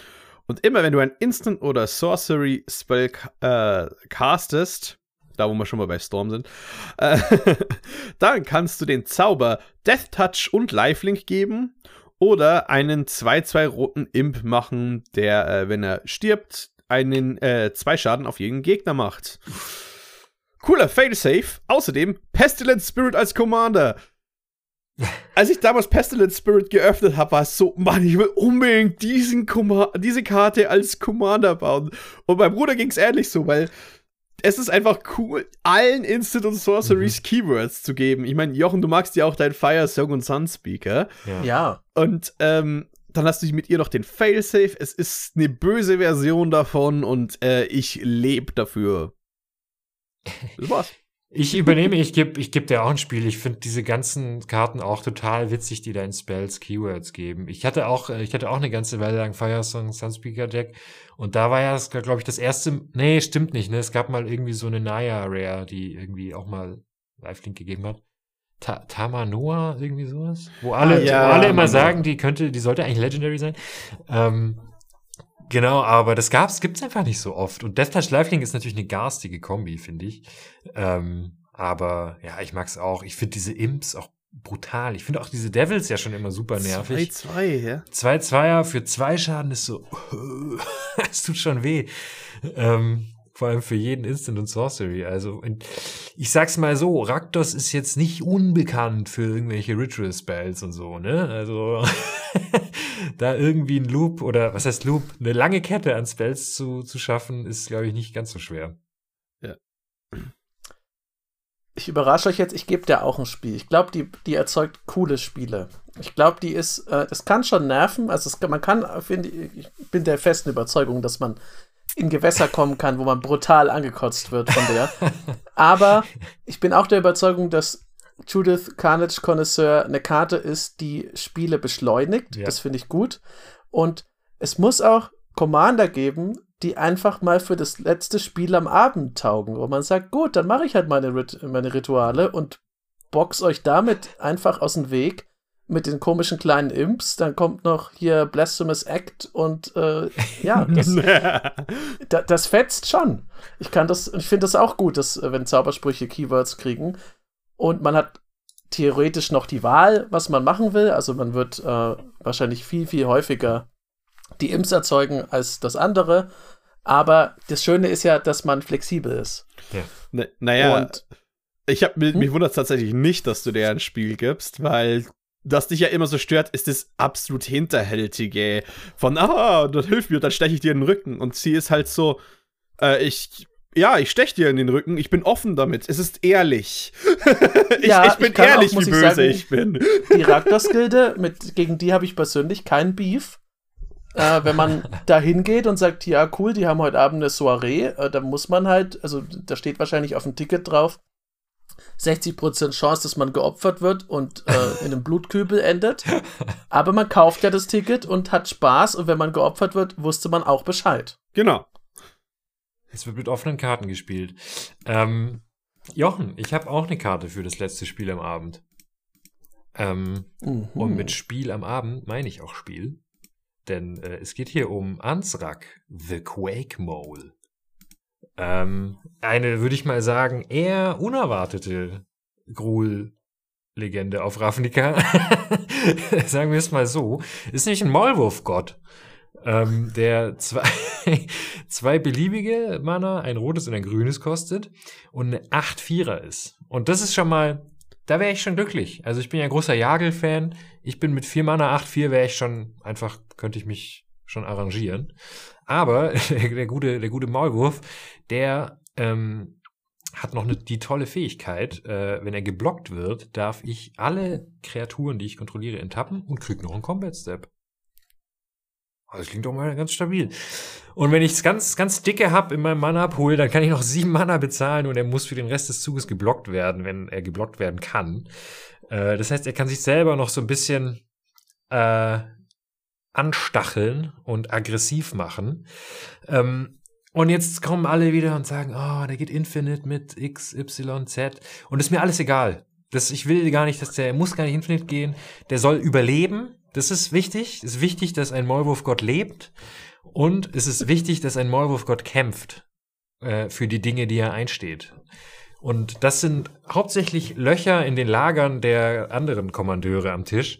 Und immer wenn du ein Instant oder Sorcery Spell äh, castest, da wo wir schon mal bei Storm sind, äh, [laughs] dann kannst du den Zauber Death Touch und Lifelink geben oder einen 2-2 roten Imp machen, der, äh, wenn er stirbt, einen äh, zwei Schaden auf jeden Gegner macht. Cooler Failsafe. Außerdem Pestilent Spirit als Commander. Als ich damals Pestilent Spirit geöffnet habe, war es so, Mann, ich will unbedingt diesen Comma diese Karte als Commander bauen. Und meinem Bruder ging es ähnlich so, weil es ist einfach cool, allen Instant und Sorceries Keywords zu geben. Ich meine, Jochen, du magst ja auch deinen Fire Song und Sunspeaker. Ja. Ja. Und ähm, dann hast du mit ihr noch den Failsafe. Es ist eine böse Version davon und äh, ich lebe dafür. [laughs] Das war's. Ich übernehme, ich gebe ich geb dir auch ein Spiel. Ich finde diese ganzen Karten auch total witzig, die da in Spells Keywords geben. Ich hatte auch, äh, ich hatte auch eine ganze Weile lang Firesong Sunspeaker Deck und da war ja, glaube ich, das erste, nee, stimmt nicht, ne? Es gab mal irgendwie so eine Naya Rare, die irgendwie auch mal Live-Link gegeben hat. Ta Tamanoa, irgendwie sowas? Wo alle, ah, ja, wo alle immer sagen, die könnte, die sollte eigentlich Legendary sein. Ähm, Genau, aber das gab's, gibt's einfach nicht so oft. Und Death Lifelink ist natürlich eine garstige Kombi, finde ich. Ähm, aber ja, ich mag's auch. Ich finde diese Imps auch brutal. Ich finde auch diese Devils ja schon immer super nervig. 2-2, ja. 2-2er für zwei Schaden ist so, [laughs] es tut schon weh. Ähm, vor allem für jeden Instant und Sorcery. Also, ich sag's mal so, Raktos ist jetzt nicht unbekannt für irgendwelche Ritual Spells und so, ne? Also, [laughs] da irgendwie ein Loop oder was heißt Loop, eine lange Kette an Spells zu, zu schaffen, ist, glaube ich, nicht ganz so schwer. Ja. Ich überrasche euch jetzt, ich gebe dir auch ein Spiel. Ich glaube, die, die erzeugt coole Spiele. Ich glaube, die ist, äh, das kann schon nerven. Also es, man kann, finde ich, bin der festen Überzeugung, dass man in Gewässer kommen kann, wo man brutal angekotzt wird von der. Aber ich bin auch der Überzeugung, dass Judith Carnage Connoisseur eine Karte ist, die Spiele beschleunigt. Ja. Das finde ich gut. Und es muss auch Commander geben, die einfach mal für das letzte Spiel am Abend taugen, wo man sagt, gut, dann mache ich halt meine, Rit meine Rituale und box euch damit einfach aus dem Weg mit den komischen kleinen Imps. Dann kommt noch hier Blasphemous Act und äh, ja, [laughs] das, da, das fetzt schon. Ich kann das, ich finde das auch gut, dass wenn Zaubersprüche Keywords kriegen, und man hat theoretisch noch die Wahl, was man machen will. Also man wird äh, wahrscheinlich viel, viel häufiger die Imps erzeugen als das andere. Aber das Schöne ist ja, dass man flexibel ist. Ja. Naja, und, ich hab, mich, hm? mich wundert tatsächlich nicht, dass du dir ein Spiel gibst, weil das dich ja immer so stört, ist das absolut Hinterhältige von, ah, das hilft mir, dann steche ich dir in den Rücken. Und sie ist halt so, äh, ich ja, ich stech dir in den Rücken. Ich bin offen damit. Es ist ehrlich. [laughs] ich, ja, ich bin ich ehrlich, auch, wie böse ich, sagen, ich, bin. Die Raktos-Gilde, gegen die habe ich persönlich keinen Beef. Äh, wenn man [laughs] da hingeht und sagt, ja, cool, die haben heute Abend eine Soiree, äh, da muss man halt, also da steht wahrscheinlich auf dem Ticket drauf, 60% Chance, dass man geopfert wird und äh, in einem Blutkübel endet. Aber man kauft ja das Ticket und hat Spaß und wenn man geopfert wird, wusste man auch Bescheid. Genau. Es wird mit offenen Karten gespielt. Ähm, Jochen, ich habe auch eine Karte für das letzte Spiel am Abend. Ähm, mhm. Und mit Spiel am Abend meine ich auch Spiel. Denn äh, es geht hier um Ansrak, The Quake Mole. Ähm, eine, würde ich mal sagen, eher unerwartete Gruhl-Legende auf Ravnica. [laughs] sagen wir es mal so. Ist nämlich ein Maulwurfgott ähm, der zwei, [laughs] zwei beliebige Mana, ein rotes und ein grünes kostet und eine 8-4er ist. Und das ist schon mal, da wäre ich schon glücklich. Also ich bin ja ein großer Jagel-Fan. Ich bin mit 4 Mana 8-4 wäre ich schon, einfach könnte ich mich schon arrangieren. Aber der, [laughs] der gute, der gute Maulwurf, der ähm, hat noch eine, die tolle Fähigkeit, äh, wenn er geblockt wird, darf ich alle Kreaturen, die ich kontrolliere, enttappen und krieg noch einen Combat Step. Das klingt doch mal ganz stabil. Und wenn ich es ganz, ganz dicke hab in meinem Mana-Pool, dann kann ich noch sieben Mana bezahlen und er muss für den Rest des Zuges geblockt werden, wenn er geblockt werden kann. Äh, das heißt, er kann sich selber noch so ein bisschen äh, anstacheln und aggressiv machen. Ähm, und jetzt kommen alle wieder und sagen, oh, der geht Infinite mit X, Y, Z. Und ist mir alles egal. Das, ich will gar nicht, dass der, muss gar nicht Infinite gehen. Der soll überleben das ist wichtig. Es ist wichtig, dass ein Maulwurfgott lebt. Und es ist wichtig, dass ein Maulwurfgott kämpft äh, für die Dinge, die er einsteht. Und das sind hauptsächlich Löcher in den Lagern der anderen Kommandeure am Tisch.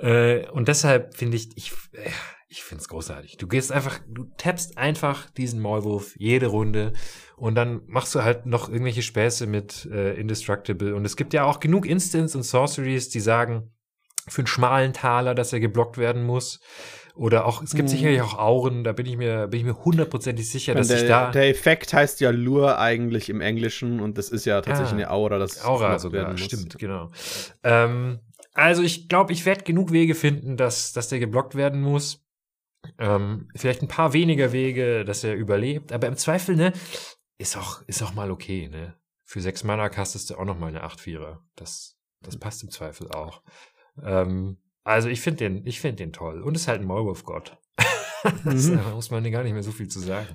Äh, und deshalb finde ich, ich, äh, ich finde es großartig. Du gehst einfach, du tappst einfach diesen Maulwurf jede Runde und dann machst du halt noch irgendwelche Späße mit äh, Indestructible. Und es gibt ja auch genug Instants und Sorceries, die sagen, für einen schmalen Taler, dass er geblockt werden muss. Oder auch, es gibt mhm. sicherlich auch Auren, da bin ich mir, bin ich mir hundertprozentig sicher, dass der, ich da. Der Effekt heißt ja Lure eigentlich im Englischen und das ist ja tatsächlich ah, eine Aura, das Aura sogar, werden muss. stimmt, genau. Ähm, also ich glaube, ich werde genug Wege finden, dass, dass der geblockt werden muss. Ähm, vielleicht ein paar weniger Wege, dass er überlebt, aber im Zweifel, ne, ist auch, ist auch mal okay, ne? Für sechs Mana castest du auch nochmal eine 8-4er. Das, das passt im Zweifel auch. Ähm, also ich finde den, ich finde den toll. Und ist halt ein Maulwurf-Gott. [laughs] da Mhm. muss man gar nicht mehr so viel zu sagen.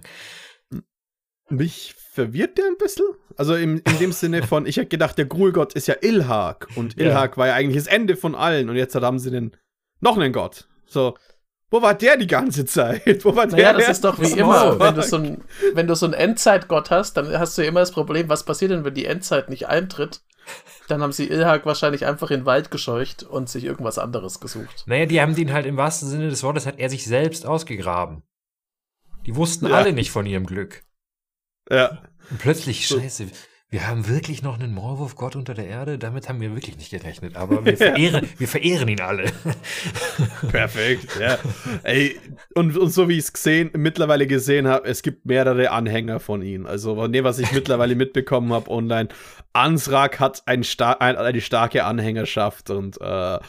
Mich verwirrt der ein bisschen. Also im, in dem Sinne von, ich hätte gedacht, der Gruulgott ist ja Ilhak. Und Ja. Ilhak war ja eigentlich das Ende von allen. Und jetzt haben sie den, noch einen Gott. So, wo war der die ganze Zeit? Wo war der? Naja, das ist doch wie immer. Wenn du, so ein, wenn du so einen Endzeitgott hast, dann hast du ja immer das Problem, was passiert denn, wenn die Endzeit nicht eintritt? Dann haben sie Ilhak wahrscheinlich einfach in den Wald gescheucht und sich irgendwas anderes gesucht. Naja, die haben den halt im wahrsten Sinne des Wortes, hat er sich selbst ausgegraben. Die wussten Ja. alle nicht von ihrem Glück. Ja. Und plötzlich, So. scheiße, wir haben wirklich noch einen Maulwurf-Gott unter der Erde? Damit haben wir wirklich nicht gerechnet. Aber wir [laughs] verehren, wir verehren ihn alle. [laughs] Perfekt, ja. Ey, und, und so wie ich es gesehen, mittlerweile gesehen habe, es gibt mehrere Anhänger von ihm. Also, nee, was ich mittlerweile [laughs] mitbekommen habe online, Ansrak hat ein sta ein, eine starke Anhängerschaft und äh,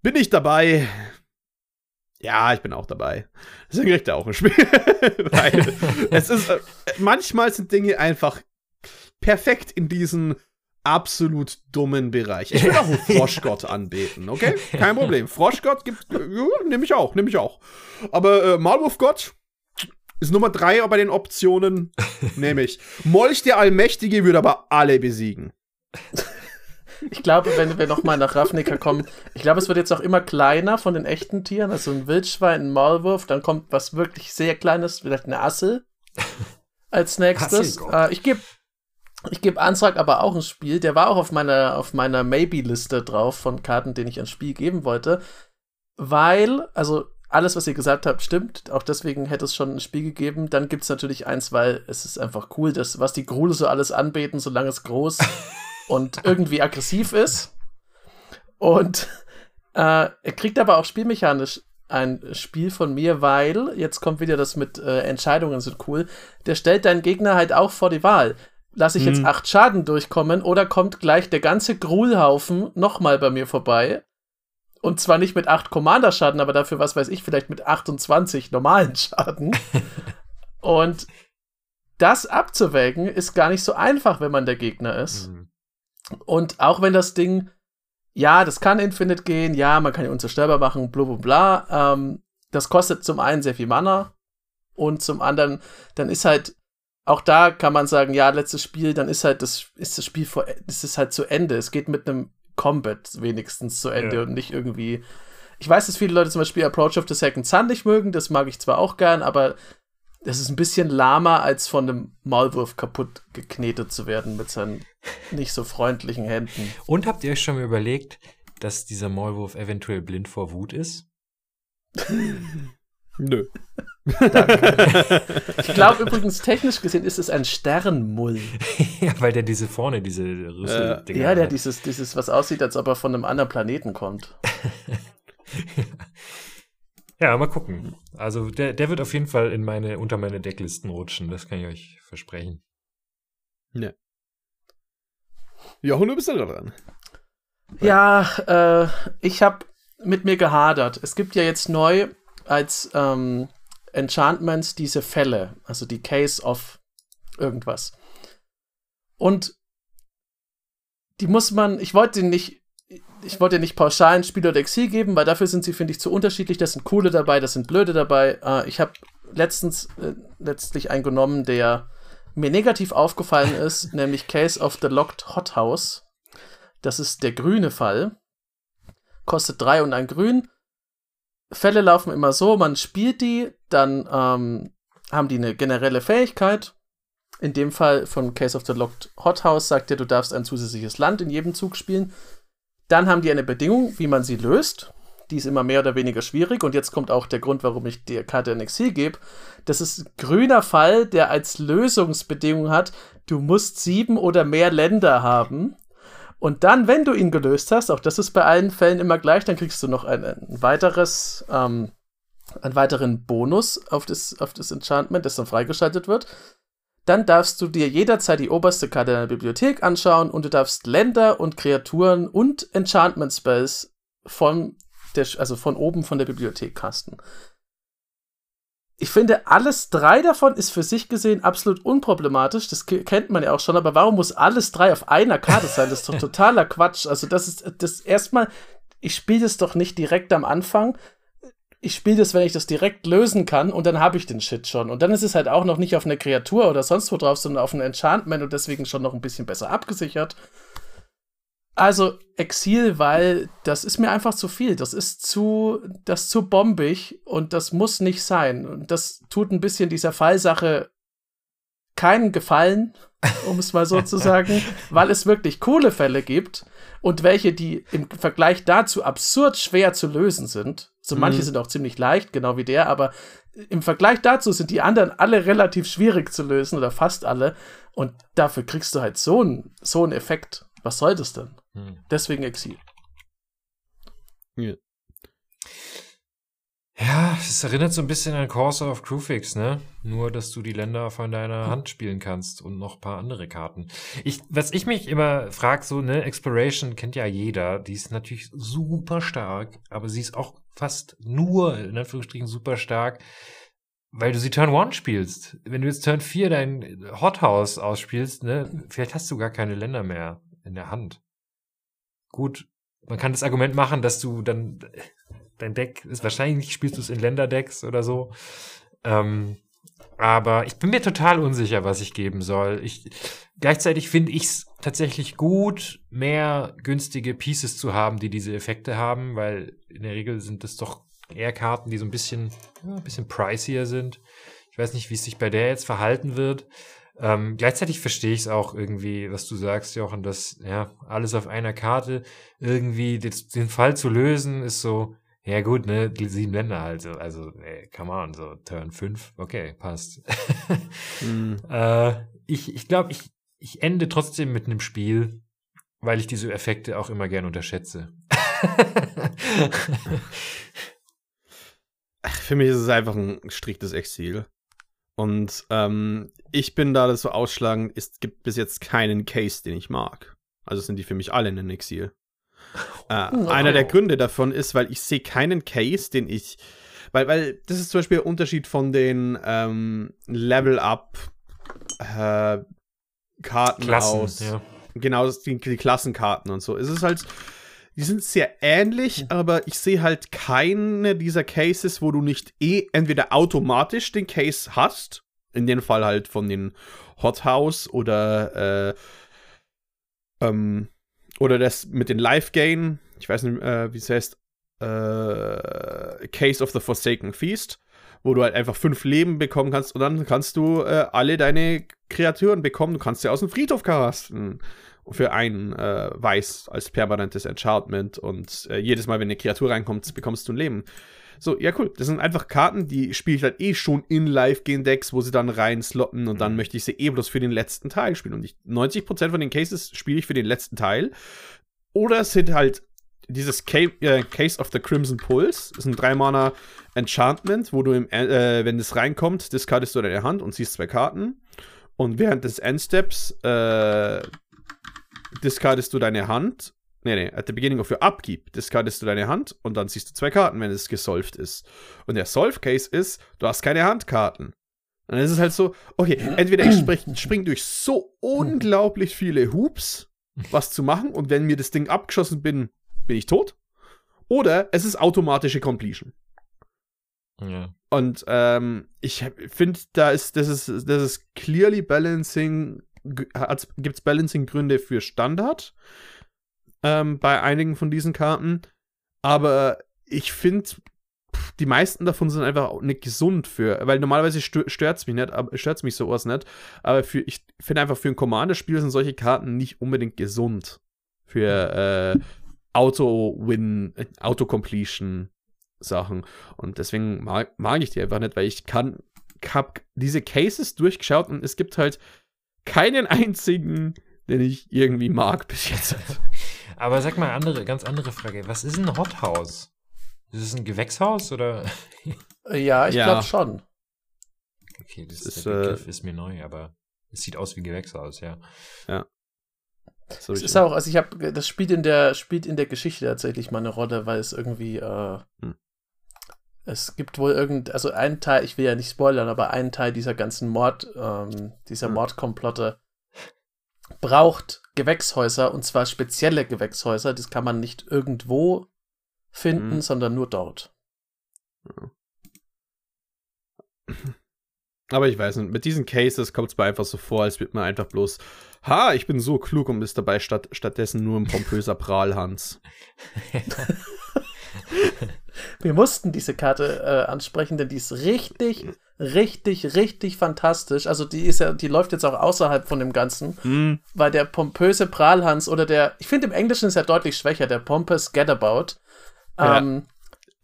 bin ich dabei. Ja, ich bin auch dabei. Deswegen kriegt er auch ein Spiel. Weil es ist, äh, manchmal sind Dinge einfach perfekt in diesen absolut dummen Bereich. Ich will auch einen [laughs] Froschgott anbeten, okay? Kein Problem. Froschgott gibt, ja, nehme ich auch, nehme ich auch. Aber äh, Maulwurfgott ist Nummer drei bei den Optionen, nehme ich. [laughs] Molch der Allmächtige würde aber alle besiegen. Ich glaube, wenn wir nochmal nach Ravnica kommen, ich glaube, es wird jetzt auch immer kleiner von den echten Tieren. Also ein Wildschwein, ein Maulwurf, dann kommt was wirklich sehr Kleines, vielleicht eine Assel [laughs] als nächstes. Äh, ich gebe ich geb Antrag aber auch ein Spiel. Der war auch auf meiner, auf meiner Maybe-Liste drauf von Karten, denen ich ein Spiel geben wollte. Weil, also alles, was ihr gesagt habt, stimmt. Auch deswegen hätte es schon ein Spiel gegeben. Dann gibt es natürlich eins, weil es ist einfach cool, dass, was die Grule so alles anbeten, solange es groß [laughs] und irgendwie aggressiv ist. Und äh, er kriegt aber auch spielmechanisch ein Spiel von mir, weil, jetzt kommt wieder das mit äh, Entscheidungen sind cool, der stellt deinen Gegner halt auch vor die Wahl. Lasse ich jetzt Mhm. acht Schaden durchkommen oder kommt gleich der ganze Grulhaufen nochmal bei mir vorbei? Und zwar nicht mit acht Commander-Schaden, aber dafür, was weiß ich, vielleicht mit 28 normalen Schaden. [laughs] Und das abzuwägen ist gar nicht so einfach, wenn man der Gegner ist. Mhm. Und auch wenn das Ding, ja, das kann Infinite gehen, ja, man kann ihn unzerstörbar machen, bla bla bla, ähm, das kostet zum einen sehr viel Mana und zum anderen, dann ist halt, auch da kann man sagen, ja, letztes Spiel, dann ist halt das, ist das Spiel vor, ist es halt zu Ende. Es geht mit einem Combat wenigstens zu Ende Ja. und nicht irgendwie. Ich weiß, dass viele Leute zum Beispiel Approach of the Second Sun nicht mögen, das mag ich zwar auch gern, aber das ist ein bisschen lahmer, als von einem Maulwurf kaputt geknetet zu werden mit seinen nicht so freundlichen Händen. Und habt ihr euch schon mal überlegt, dass dieser Maulwurf eventuell blind vor Wut ist? [laughs] Nö. [laughs] Ich glaube übrigens, technisch gesehen ist es ein Sternmull. [laughs] ja, weil der diese vorne, diese Rüssel. Äh, Ja, der dieses, dieses, was aussieht, als ob er von einem anderen Planeten kommt. [laughs] Ja, mal gucken. Also der, der wird auf jeden Fall in meine, unter meine Decklisten rutschen, das kann ich euch versprechen. Jochen, du bist da dran. Ja, äh, ich habe mit mir gehadert. Es gibt ja jetzt neu als ähm, Enchantments diese Fälle, also die Case of irgendwas. Und die muss man, ich wollte nicht, ich wollte nicht pauschal ein Spiel oder Exil geben, weil dafür sind sie, finde ich, zu unterschiedlich. Das sind coole dabei, das sind blöde dabei. Äh, ich habe letztens äh, letztlich einen genommen, der mir negativ aufgefallen ist, [laughs] nämlich Case of the Locked Hothouse. Das ist der grüne Fall. Kostet drei und ein Grün. Fälle laufen immer so, man spielt die, dann ähm, haben die eine generelle Fähigkeit. In dem Fall von Case of the Locked Hothouse sagt er, du darfst ein zusätzliches Land in jedem Zug spielen. Dann haben die eine Bedingung, wie man sie löst. Die ist immer mehr oder weniger schwierig. Und jetzt kommt auch der Grund, warum ich der Karte ein Exil gebe. Das ist ein grüner Fall, der als Lösungsbedingung hat, du musst sieben oder mehr Länder haben. Und dann, wenn du ihn gelöst hast, auch das ist bei allen Fällen immer gleich, dann kriegst du noch ein, ein weiteres, ähm, einen weiteren Bonus auf das, auf das Enchantment, das dann freigeschaltet wird. Dann darfst du dir jederzeit die oberste Karte deiner Bibliothek anschauen und du darfst Länder und Kreaturen und Enchantment Spells von der, also von oben von der Bibliothek casten. Ich finde, alles drei davon ist für sich gesehen absolut unproblematisch. Das kennt man ja auch schon, aber warum muss alles drei auf einer Karte sein? Das ist doch [laughs] totaler Quatsch. Also, das ist das erstmal, ich spiele das doch nicht direkt am Anfang. Ich spiele das, wenn ich das direkt lösen kann und dann habe ich den Shit schon. Und dann ist es halt auch noch nicht auf eine Kreatur oder sonst wo drauf, sondern auf ein Enchantment und deswegen schon noch ein bisschen besser abgesichert. Also Exil, weil das ist mir einfach zu viel. Das ist zu, das ist zu bombig und das muss nicht sein. Und das tut ein bisschen dieser Fallsache keinen Gefallen, um es mal so zu [laughs] sagen, weil es wirklich coole Fälle gibt und welche, die im Vergleich dazu absurd schwer zu lösen sind. So mhm. manche sind auch ziemlich leicht, genau wie der, aber im Vergleich dazu sind die anderen alle relativ schwierig zu lösen oder fast alle. Und dafür kriegst du halt so einen so einen Effekt. Was soll das denn? Hm. Deswegen Exil. Ja. Ja, es erinnert so ein bisschen an Corsair of Crewfix, ne? Nur, dass du die Länder von deiner hm. Hand spielen kannst und noch ein paar andere Karten. Ich, was ich mich immer frage, so, ne, Exploration kennt ja jeder. Die ist natürlich super stark, aber sie ist auch fast nur, in Anführungsstrichen, super stark, weil du sie Turn 1 spielst. Wenn du jetzt Turn 4 dein Hothouse ausspielst, ne, vielleicht hast du gar keine Länder mehr in der Hand gut, man kann das Argument machen, dass du dann dein Deck ist wahrscheinlich spielst du es in Länderdecks oder so. Ähm, aber ich bin mir total unsicher, was ich geben soll. Ich, gleichzeitig finde ich es tatsächlich gut, mehr günstige Pieces zu haben, die diese Effekte haben, weil in der Regel sind es doch eher Karten, die so ein bisschen, ja, ein bisschen pricier sind. Ich weiß nicht, wie es sich bei der jetzt verhalten wird. Ähm, gleichzeitig verstehe ich es auch irgendwie, was du sagst, Jochen, dass ja alles auf einer Karte irgendwie den, Fall zu lösen ist so, ja gut, ne, sieben Länder halt so, also, ey, come on, so Turn 5, okay, passt. mm. [laughs] äh, ich ich glaube, ich, ich ende trotzdem mit einem Spiel, weil ich diese Effekte auch immer gern unterschätze. [laughs] Für mich ist es einfach ein striktes Exil. Und ähm, ich bin da das so ausschlagend, es gibt bis jetzt keinen Case, den ich mag. Also sind die für mich alle in den Exil. [laughs] Äh, oh. Einer der Gründe davon ist, weil ich sehe keinen Case, den ich. Weil, weil das ist zum Beispiel der Unterschied von den ähm, Level-Up äh, aus. Ja. Genau, die, die Klassenkarten und so. Es ist halt die sind sehr ähnlich, mhm. aber ich sehe halt keine dieser Cases, wo du nicht eh entweder automatisch den Case hast, in dem Fall halt von den Hothouse oder äh, ähm, oder das mit den Life Gain, ich weiß nicht, äh, wie es heißt, äh, Case of the Forsaken Feast, wo du halt einfach fünf Leben bekommen kannst und dann kannst du äh, alle deine Kreaturen bekommen. Du kannst sie aus dem Friedhof casten für einen äh, Weiß als permanentes Enchantment und äh, jedes Mal, wenn eine Kreatur reinkommt, bekommst du ein Leben. So, ja, cool. Das sind einfach Karten, die spiele ich halt eh schon in Live-Game-Decks, wo sie dann rein slotten und dann mhm. möchte ich sie eh bloß für den letzten Teil spielen. Und ich, 90% von den Cases spiele ich für den letzten Teil. Oder es sind halt dieses Ca äh, Case of the Crimson Pulse. Das ist ein 3-Mana Enchantment, wo du, im, äh, wenn es reinkommt, discardest du deine Hand und ziehst zwei Karten. Und während des Endsteps äh, discardest du deine Hand. Nee, nee, at the beginning of your upkeep discardest du deine Hand und dann ziehst du zwei Karten, wenn es gesolved ist. Und der Solve-Case ist, du hast keine Handkarten. Und dann ist es halt so, okay, entweder ich spring, spring durch so unglaublich viele Hoops, was zu machen, und wenn mir das Ding abgeschossen bin, bin ich tot. Oder es ist automatische Completion. Ja. Und ähm, ich finde, da ist, das ist, das ist clearly balancing gibt es Balancing-Gründe für Standard ähm, bei einigen von diesen Karten. Aber ich finde, die meisten davon sind einfach nicht gesund für, weil normalerweise stört es mich nicht, stört mich sowas nicht. Aber für, ich finde einfach für ein Commander-Spiel sind solche Karten nicht unbedingt gesund. Für äh, Auto-Win, Auto-Completion Sachen. Und deswegen mag, mag ich die einfach nicht, weil ich kann, hab diese Cases durchgeschaut und es gibt halt keinen einzigen, den ich irgendwie mag bis jetzt. [laughs] Aber sag mal, andere, ganz andere Frage. Was ist ein Hothouse? Ist es ein Gewächshaus oder? ja, ich ja. glaube schon. Okay, das, ist, der Begriff äh, ist mir neu, aber es sieht aus wie Gewächshaus, ja. Ja. So es ist auch, also ich habe, das spielt in der spielt in der Geschichte tatsächlich mal eine Rolle, weil es irgendwie äh, hm. Es gibt wohl irgend, also ein Teil, ich will ja nicht spoilern, aber ein Teil dieser ganzen Mord, ähm, dieser Hm. Mordkomplotte braucht Gewächshäuser und zwar spezielle Gewächshäuser. Das kann man nicht irgendwo finden, Hm. sondern nur dort. Aber ich weiß nicht, mit diesen Cases kommt es mir einfach so vor, als wird man einfach bloß, ha, ich bin so klug und ist dabei statt, stattdessen nur ein pompöser Prahlhans. [laughs] [laughs] Wir mussten diese Karte äh, ansprechen, denn die ist richtig, richtig, richtig fantastisch. Also die ist ja, die läuft jetzt auch außerhalb von dem Ganzen, Hm, weil der pompöse Prahlhans oder der, ich finde im Englischen ist er deutlich schwächer, der pompous Gadabout. Ja. Ähm,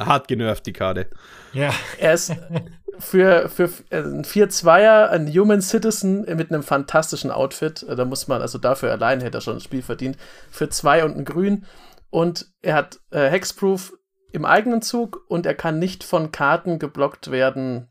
hart genervt, die Karte. Ja. Er ist für, für äh, ein 4-2er, ein Human Citizen mit einem fantastischen Outfit. Äh, Da muss man, also dafür allein hätte er schon ein Spiel verdient. Für zwei und ein Grün. Und er hat äh, Hexproof im eigenen Zug und er kann nicht von Karten geblockt werden.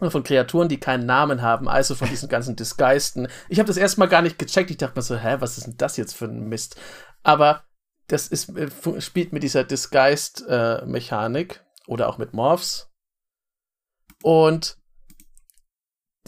Von Kreaturen, die keinen Namen haben, also von diesen ganzen Disguisten. Ich habe das erstmal gar nicht gecheckt. Ich dachte mir so, hä, was ist denn das jetzt für ein Mist? Aber das ist, äh, spielt mit dieser Disguised-Mechanik oder auch mit Morphs. Und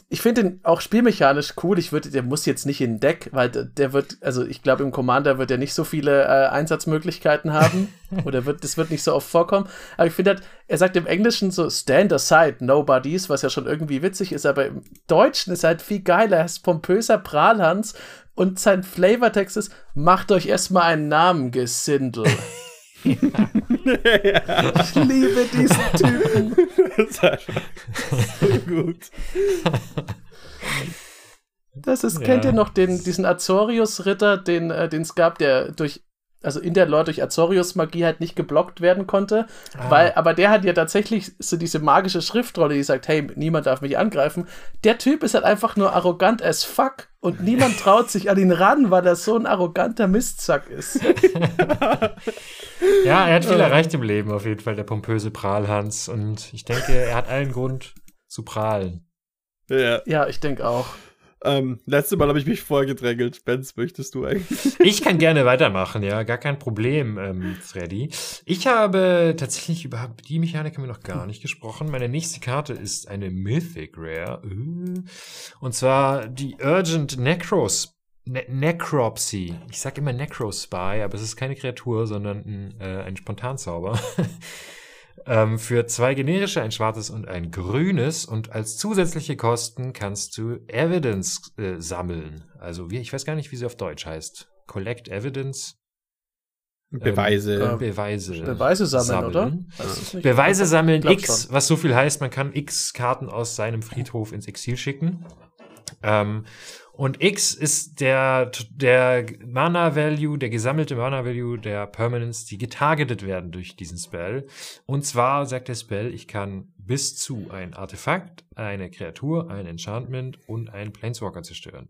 ich finde den auch spielmechanisch cool. Ich würde, der muss jetzt nicht in den Deck, weil der, der wird, also ich glaube, im Commander wird er nicht so viele äh, Einsatzmöglichkeiten haben. [laughs] oder wird, das wird nicht so oft vorkommen. Aber ich finde halt, er sagt im Englischen so stand aside, nobodies, was ja schon irgendwie witzig ist, aber im Deutschen ist er halt viel geiler. Er ist pompöser Prahlhans und sein Flavortext ist, macht euch erstmal einen Namen, Gesindel. [laughs] Ich liebe diesen Typen. das ist einfach so gut. Das ist, Ja. kennt ihr noch den, diesen Azorius-Ritter, den äh, den es gab, der durch, also in der Lore durch Azorius-Magie halt nicht geblockt werden konnte. Ah. Weil, aber der hat ja tatsächlich so diese magische Schriftrolle, die sagt, hey, niemand darf mich angreifen. Der Typ ist halt einfach nur arrogant as fuck und niemand traut sich an ihn ran, weil er so ein arroganter Mistsack ist. Ja, er hat viel erreicht im Leben, auf jeden Fall, der pompöse Prahlhans. Und ich denke, er hat allen Grund zu prahlen. Ja. Ja, ich denke auch. Ähm, letztes Mal habe ich mich vorgedrängelt. Benz, möchtest du eigentlich? [laughs] Ich kann gerne weitermachen, ja, gar kein Problem, ähm, Freddy. Ich habe tatsächlich über die Mechanik haben wir noch gar nicht gesprochen. Meine nächste Karte ist eine Mythic Rare. Äh. Und zwar die Urgent Necros. Ne Necropsy. Ich sag immer Necrospy, aber es ist keine Kreatur, sondern ein, äh, ein Spontanzauber. [laughs] ähm, für zwei generische, ein schwarzes und ein grünes. Und als zusätzliche Kosten kannst du Evidence äh, sammeln. Also, wie, ich weiß gar nicht, wie sie auf Deutsch heißt. Collect Evidence. Beweise. ähm, Beweise. Beweise sammeln, oder? sammeln. Nicht? Beweise sammeln X, schon. was so viel heißt, man kann X Karten aus seinem Friedhof ins Exil schicken. Ähm, und X ist der, der Mana-Value, der gesammelte Mana-Value der Permanents, die getargetet werden durch diesen Spell. Und zwar sagt der Spell, ich kann bis zu ein Artefakt, eine Kreatur, ein Enchantment und einen Planeswalker zerstören.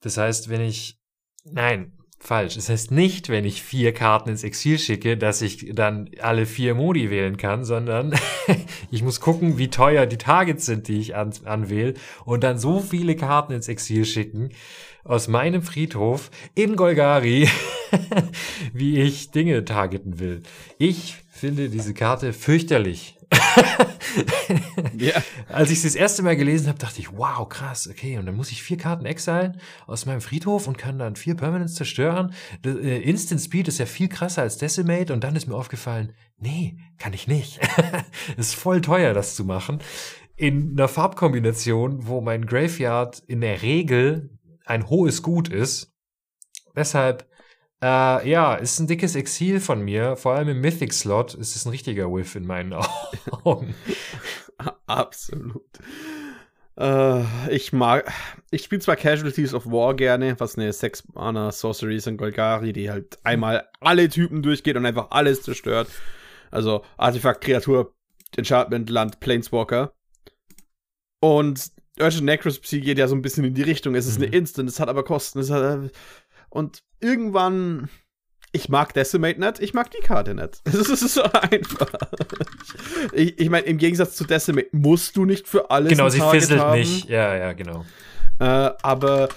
Das heißt, wenn ich, nein, falsch. Das heißt nicht, wenn ich vier Karten ins Exil schicke, dass ich dann alle vier Modi wählen kann, sondern [laughs] ich muss gucken, wie teuer die Targets sind, die ich an, anwähle und dann so viele Karten ins Exil schicken aus meinem Friedhof in Golgari, [laughs] wie ich Dinge targeten will. Ich finde diese Karte fürchterlich. Ja. [laughs] Als ich es das erste Mal gelesen habe, dachte ich, wow, krass, okay, und dann muss ich vier Karten exilen aus meinem Friedhof und kann dann vier Permanents zerstören. Äh, Instant Speed ist ja viel krasser als Decimate und dann ist mir aufgefallen, nee, kann ich nicht. [laughs] Ist voll teuer, das zu machen. In einer Farbkombination, wo mein Graveyard in der Regel ein hohes Gut ist. Deshalb, äh, ja, ist ein dickes Exil von mir. Vor allem im Mythic-Slot ist es ein richtiger Whiff in meinen [laughs] Augen. [laughs] Absolut. Äh, ich mag. Ich spiele zwar Casualties of War gerne, was eine 6 Mana Sorcery ist in Golgari, die halt einmal alle Typen durchgeht und einfach alles zerstört. Also Artefakt, Kreatur, Enchantment, Land, Planeswalker. Und Urgent Necropsy geht ja so ein bisschen in die Richtung. Es ist Mhm. eine Instant, es hat aber Kosten. Es hat, und irgendwann. Ich mag Decimate nicht, ich mag die Karte nicht. Es [laughs] ist so einfach. Ich, ich meine, im Gegensatz zu Decimate musst du nicht für alles Genau, sie fisselt haben. nicht. Ja, ja, genau. Äh, aber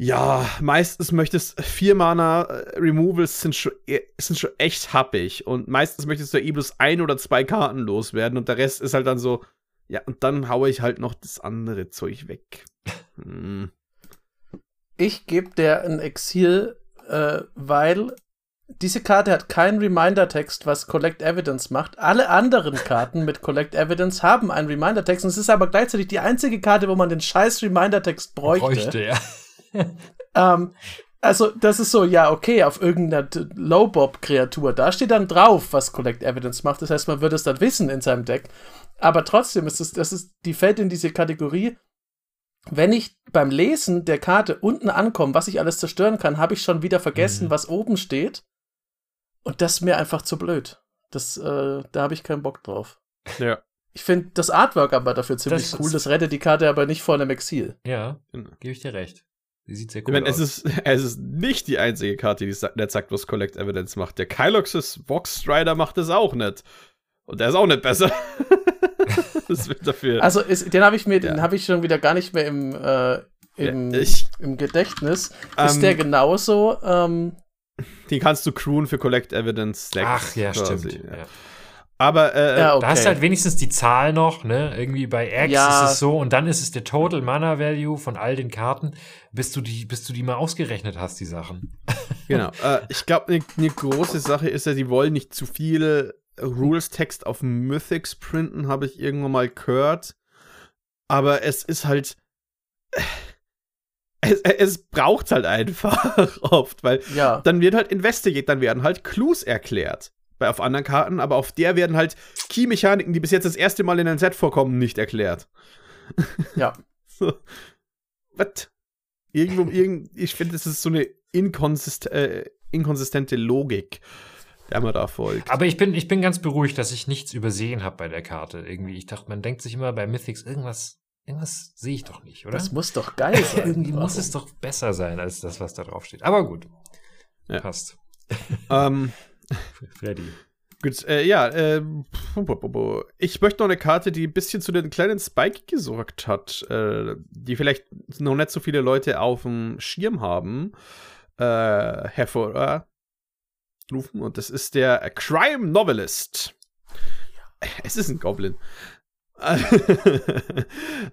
Ja, meistens möchtest vier Mana äh, Removals sind schon, e- sind schon echt happig und meistens möchtest du eh bloß ein oder zwei Karten loswerden und der Rest ist halt dann so, ja, und dann haue ich halt noch das andere Zeug weg. [laughs] Hm. Ich gebe der ein Exil, äh, weil diese Karte hat keinen Reminder-Text, was Collect Evidence macht. Alle anderen [laughs] Karten mit Collect Evidence haben einen Reminder-Text und es ist aber gleichzeitig die einzige Karte, wo man den scheiß Reminder-Text bräuchte. Bräuchte, ja. [laughs] Ähm, also, das ist so, ja, okay, auf irgendeiner Low-Bob-Kreatur. Da steht dann drauf, was Collect Evidence macht. Das heißt, man würde es dann wissen in seinem Deck. Aber trotzdem ist es, das ist, die fällt in diese Kategorie. Wenn ich beim Lesen der Karte unten ankomme, was ich alles zerstören kann, habe ich schon wieder vergessen, Mhm. was oben steht. Und das ist mir einfach zu blöd. Das, äh, da habe ich keinen Bock drauf. Ja. Ich finde das Artwork aber dafür ziemlich Das cool. Das rettet die Karte aber nicht vor einem Exil. Ja, Genau. gebe ich dir recht. Die sieht sehr Ich cool meine, aus. es ist, [laughs] es ist nicht die einzige Karte, die der sagt, was Collect Evidence macht. Der Kylox's Vox Strider macht es auch nicht. Und der ist auch nicht besser. [laughs] [laughs] das wird dafür. Also ist, den habe ich mir, den Ja. habe ich schon wieder gar nicht mehr im, äh, im, Ja, ich- im Gedächtnis. Ähm, ist der genauso? Ähm, den kannst du crewen für Collect Evidence Decks Ach, ja, quasi, stimmt. Ja. Aber äh, ja, okay. Da hast du halt wenigstens die Zahl noch, ne? Irgendwie bei X Ja. ist es so und dann ist es der Total Mana Value von all den Karten, bis du die, bis du die mal ausgerechnet hast, die Sachen. Genau. äh, ich glaube, eine ne große Sache ist ja, die wollen nicht zu viel Rules-Text auf Mythics printen, habe ich irgendwann mal gehört. Aber es ist halt. [sighs] Es, es braucht halt einfach [laughs] oft, weil ja. dann wird halt Investigate, dann werden halt Clues erklärt. Bei auf anderen Karten, aber auf der werden halt Key-Mechaniken, die bis jetzt das erste Mal in ein Set vorkommen, nicht erklärt. Ja. [laughs] So. Was? Irgendwo, irgend, ich finde, das ist so eine inkonsist äh, inkonsistente Logik, der man da folgt. Aber ich bin, ich bin ganz beruhigt, dass ich nichts übersehen habe bei der Karte. Irgendwie, ich dachte, man denkt sich immer bei Mythics, irgendwas, irgendwas sehe ich doch nicht, oder? Das muss doch geil [laughs] sein. Irgendwie muss Warum? es doch besser sein als das, was da drauf steht. Aber gut. Ja. Passt. [laughs] ähm, Freddy. gut, äh, ja, äh, ich möchte noch eine Karte, die ein bisschen zu den kleinen Spike gesorgt hat, äh, die vielleicht noch nicht so viele Leute auf dem Schirm haben, äh, hervorrufen. Und das ist der Crime Novelist. Es ist ein Goblin. [laughs]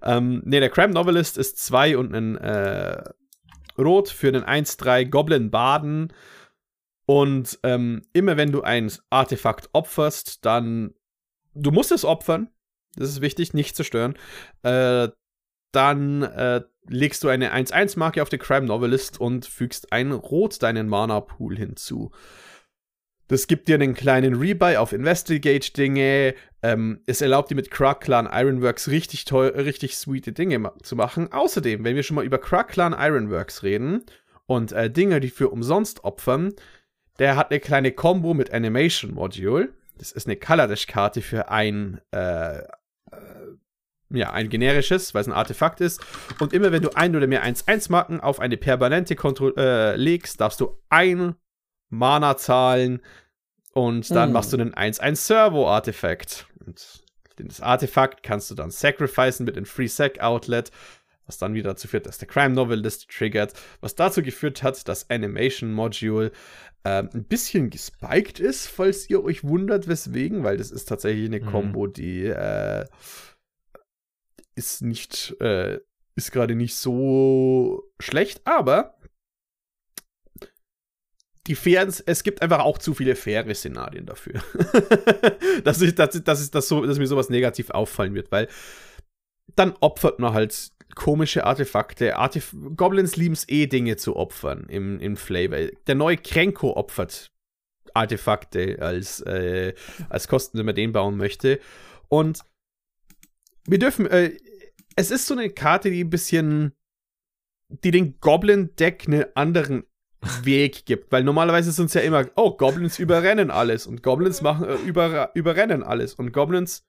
ähm, ne, der Crime Novelist ist 2 und ein äh, Rot für einen 1-3 Goblin Baden. Und ähm, immer wenn du ein Artefakt opferst, dann. Du musst es opfern. Das ist wichtig, nicht zerstören. Äh, dann äh, legst du eine 1-1-Marke auf den Crime Novelist und fügst ein Rot deinen Mana-Pool hinzu. Das gibt dir einen kleinen Rebuy auf Investigate-Dinge. Ähm, es erlaubt dir mit Krag Clan Ironworks richtig toll, richtig sweete Dinge ma zu machen. Außerdem, wenn wir schon mal über Krag Clan Ironworks reden und äh, Dinge, die für umsonst opfern, der hat eine kleine Combo mit Animation Module. Das ist eine Kaladesh-Karte für ein, äh, äh, ja, ein generisches, weil es ein Artefakt ist. Und immer wenn du ein oder mehr 1-1-Marken auf eine permanente Kontro äh, legst, darfst du ein Mana zahlen und dann Hm. machst du einen 1-1-Servo-Artefakt. Und das Artefakt kannst du dann sacrificen mit einem Free Sack Outlet, was dann wieder dazu führt, dass der Crime Novelist triggert, was dazu geführt hat, dass Animation Module ähm, ein bisschen gespiked ist, falls ihr euch wundert, weswegen, weil das ist tatsächlich eine Mhm. Combo, die äh, ist nicht, äh, ist gerade nicht so schlecht, aber die fairen, es gibt einfach auch zu viele faire Szenarien dafür. [laughs] dass, ich, dass, dass, ich, dass, so, dass mir sowas negativ auffallen wird, weil dann opfert man halt komische Artefakte. Artef Goblins lieben es eh, Dinge zu opfern im, im Flavor. Der neue Krenko opfert Artefakte als, äh, als Kosten, wenn man den bauen möchte. Und wir dürfen, äh, es ist so eine Karte, die ein bisschen, die den Goblin-Deck einen anderen Weg gibt, weil normalerweise sind es ja immer, oh, Goblins überrennen alles und Goblins machen, äh, über, überrennen alles und Goblins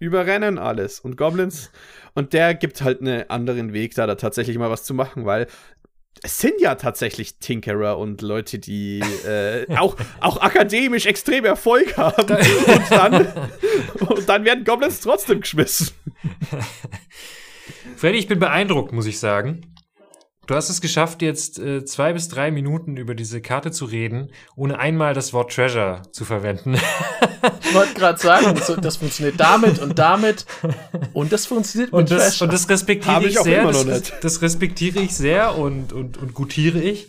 überrennen alles und Goblins und der gibt halt einen anderen Weg, da da tatsächlich mal was zu machen, weil es sind ja tatsächlich Tinkerer und Leute, die äh, auch, auch akademisch extrem Erfolg haben und dann, und dann werden Goblins trotzdem geschmissen. Freddy, ich bin beeindruckt, muss ich sagen. Du hast es geschafft, jetzt äh, zwei bis drei Minuten über diese Karte zu reden, ohne einmal das Wort Treasure zu verwenden. Ich wollte gerade sagen, so, das funktioniert damit und damit und das funktioniert und mit das, Treasure. und das respektiere ich, ich auch sehr. immer noch das, das respektiere ich sehr und, und, und gutiere ich.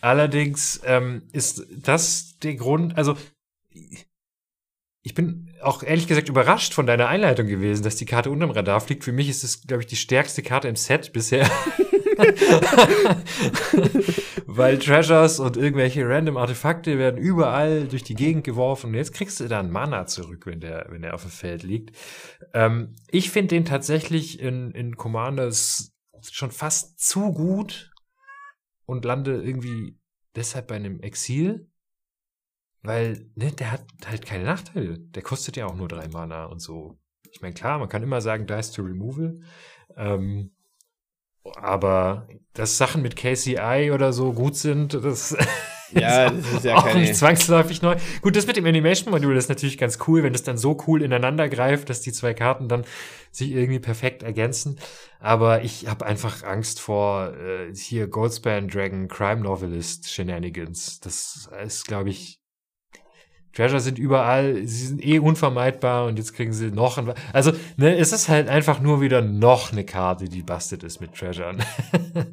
Allerdings ähm, ist das der Grund, also ich bin auch ehrlich gesagt überrascht von deiner Einleitung gewesen, dass die Karte unterm Radar fliegt. Für mich ist es, glaube ich, die stärkste Karte im Set bisher. [laughs] Weil Treasures und irgendwelche random Artefakte werden überall durch die Gegend geworfen und jetzt kriegst du dann Mana zurück, wenn der, wenn der auf dem Feld liegt. Ähm, ich finde den tatsächlich in, in Commanders schon fast zu gut und lande irgendwie deshalb bei einem Exil. Weil, ne, der hat halt keine Nachteile. Der kostet ja auch nur drei Mana und so. Ich meine, klar, man kann immer sagen, Dice to Removal. Ähm, aber dass Sachen mit KCI oder so gut sind, das [laughs] Ja, ist das ist ja auch keine- nicht zwangsläufig neu. Gut, das mit dem Animation-Modul ist natürlich ganz cool, wenn das dann so cool ineinander greift, dass die zwei Karten dann sich irgendwie perfekt ergänzen. Aber ich habe einfach Angst vor äh, hier Goldspan Dragon Crime Novelist Shenanigans. Das ist, glaube ich, Treasure sind überall, sie sind eh unvermeidbar und jetzt kriegen sie noch ein, also, ne, es ist halt einfach nur wieder noch eine Karte, die busted ist mit Treasure. [laughs]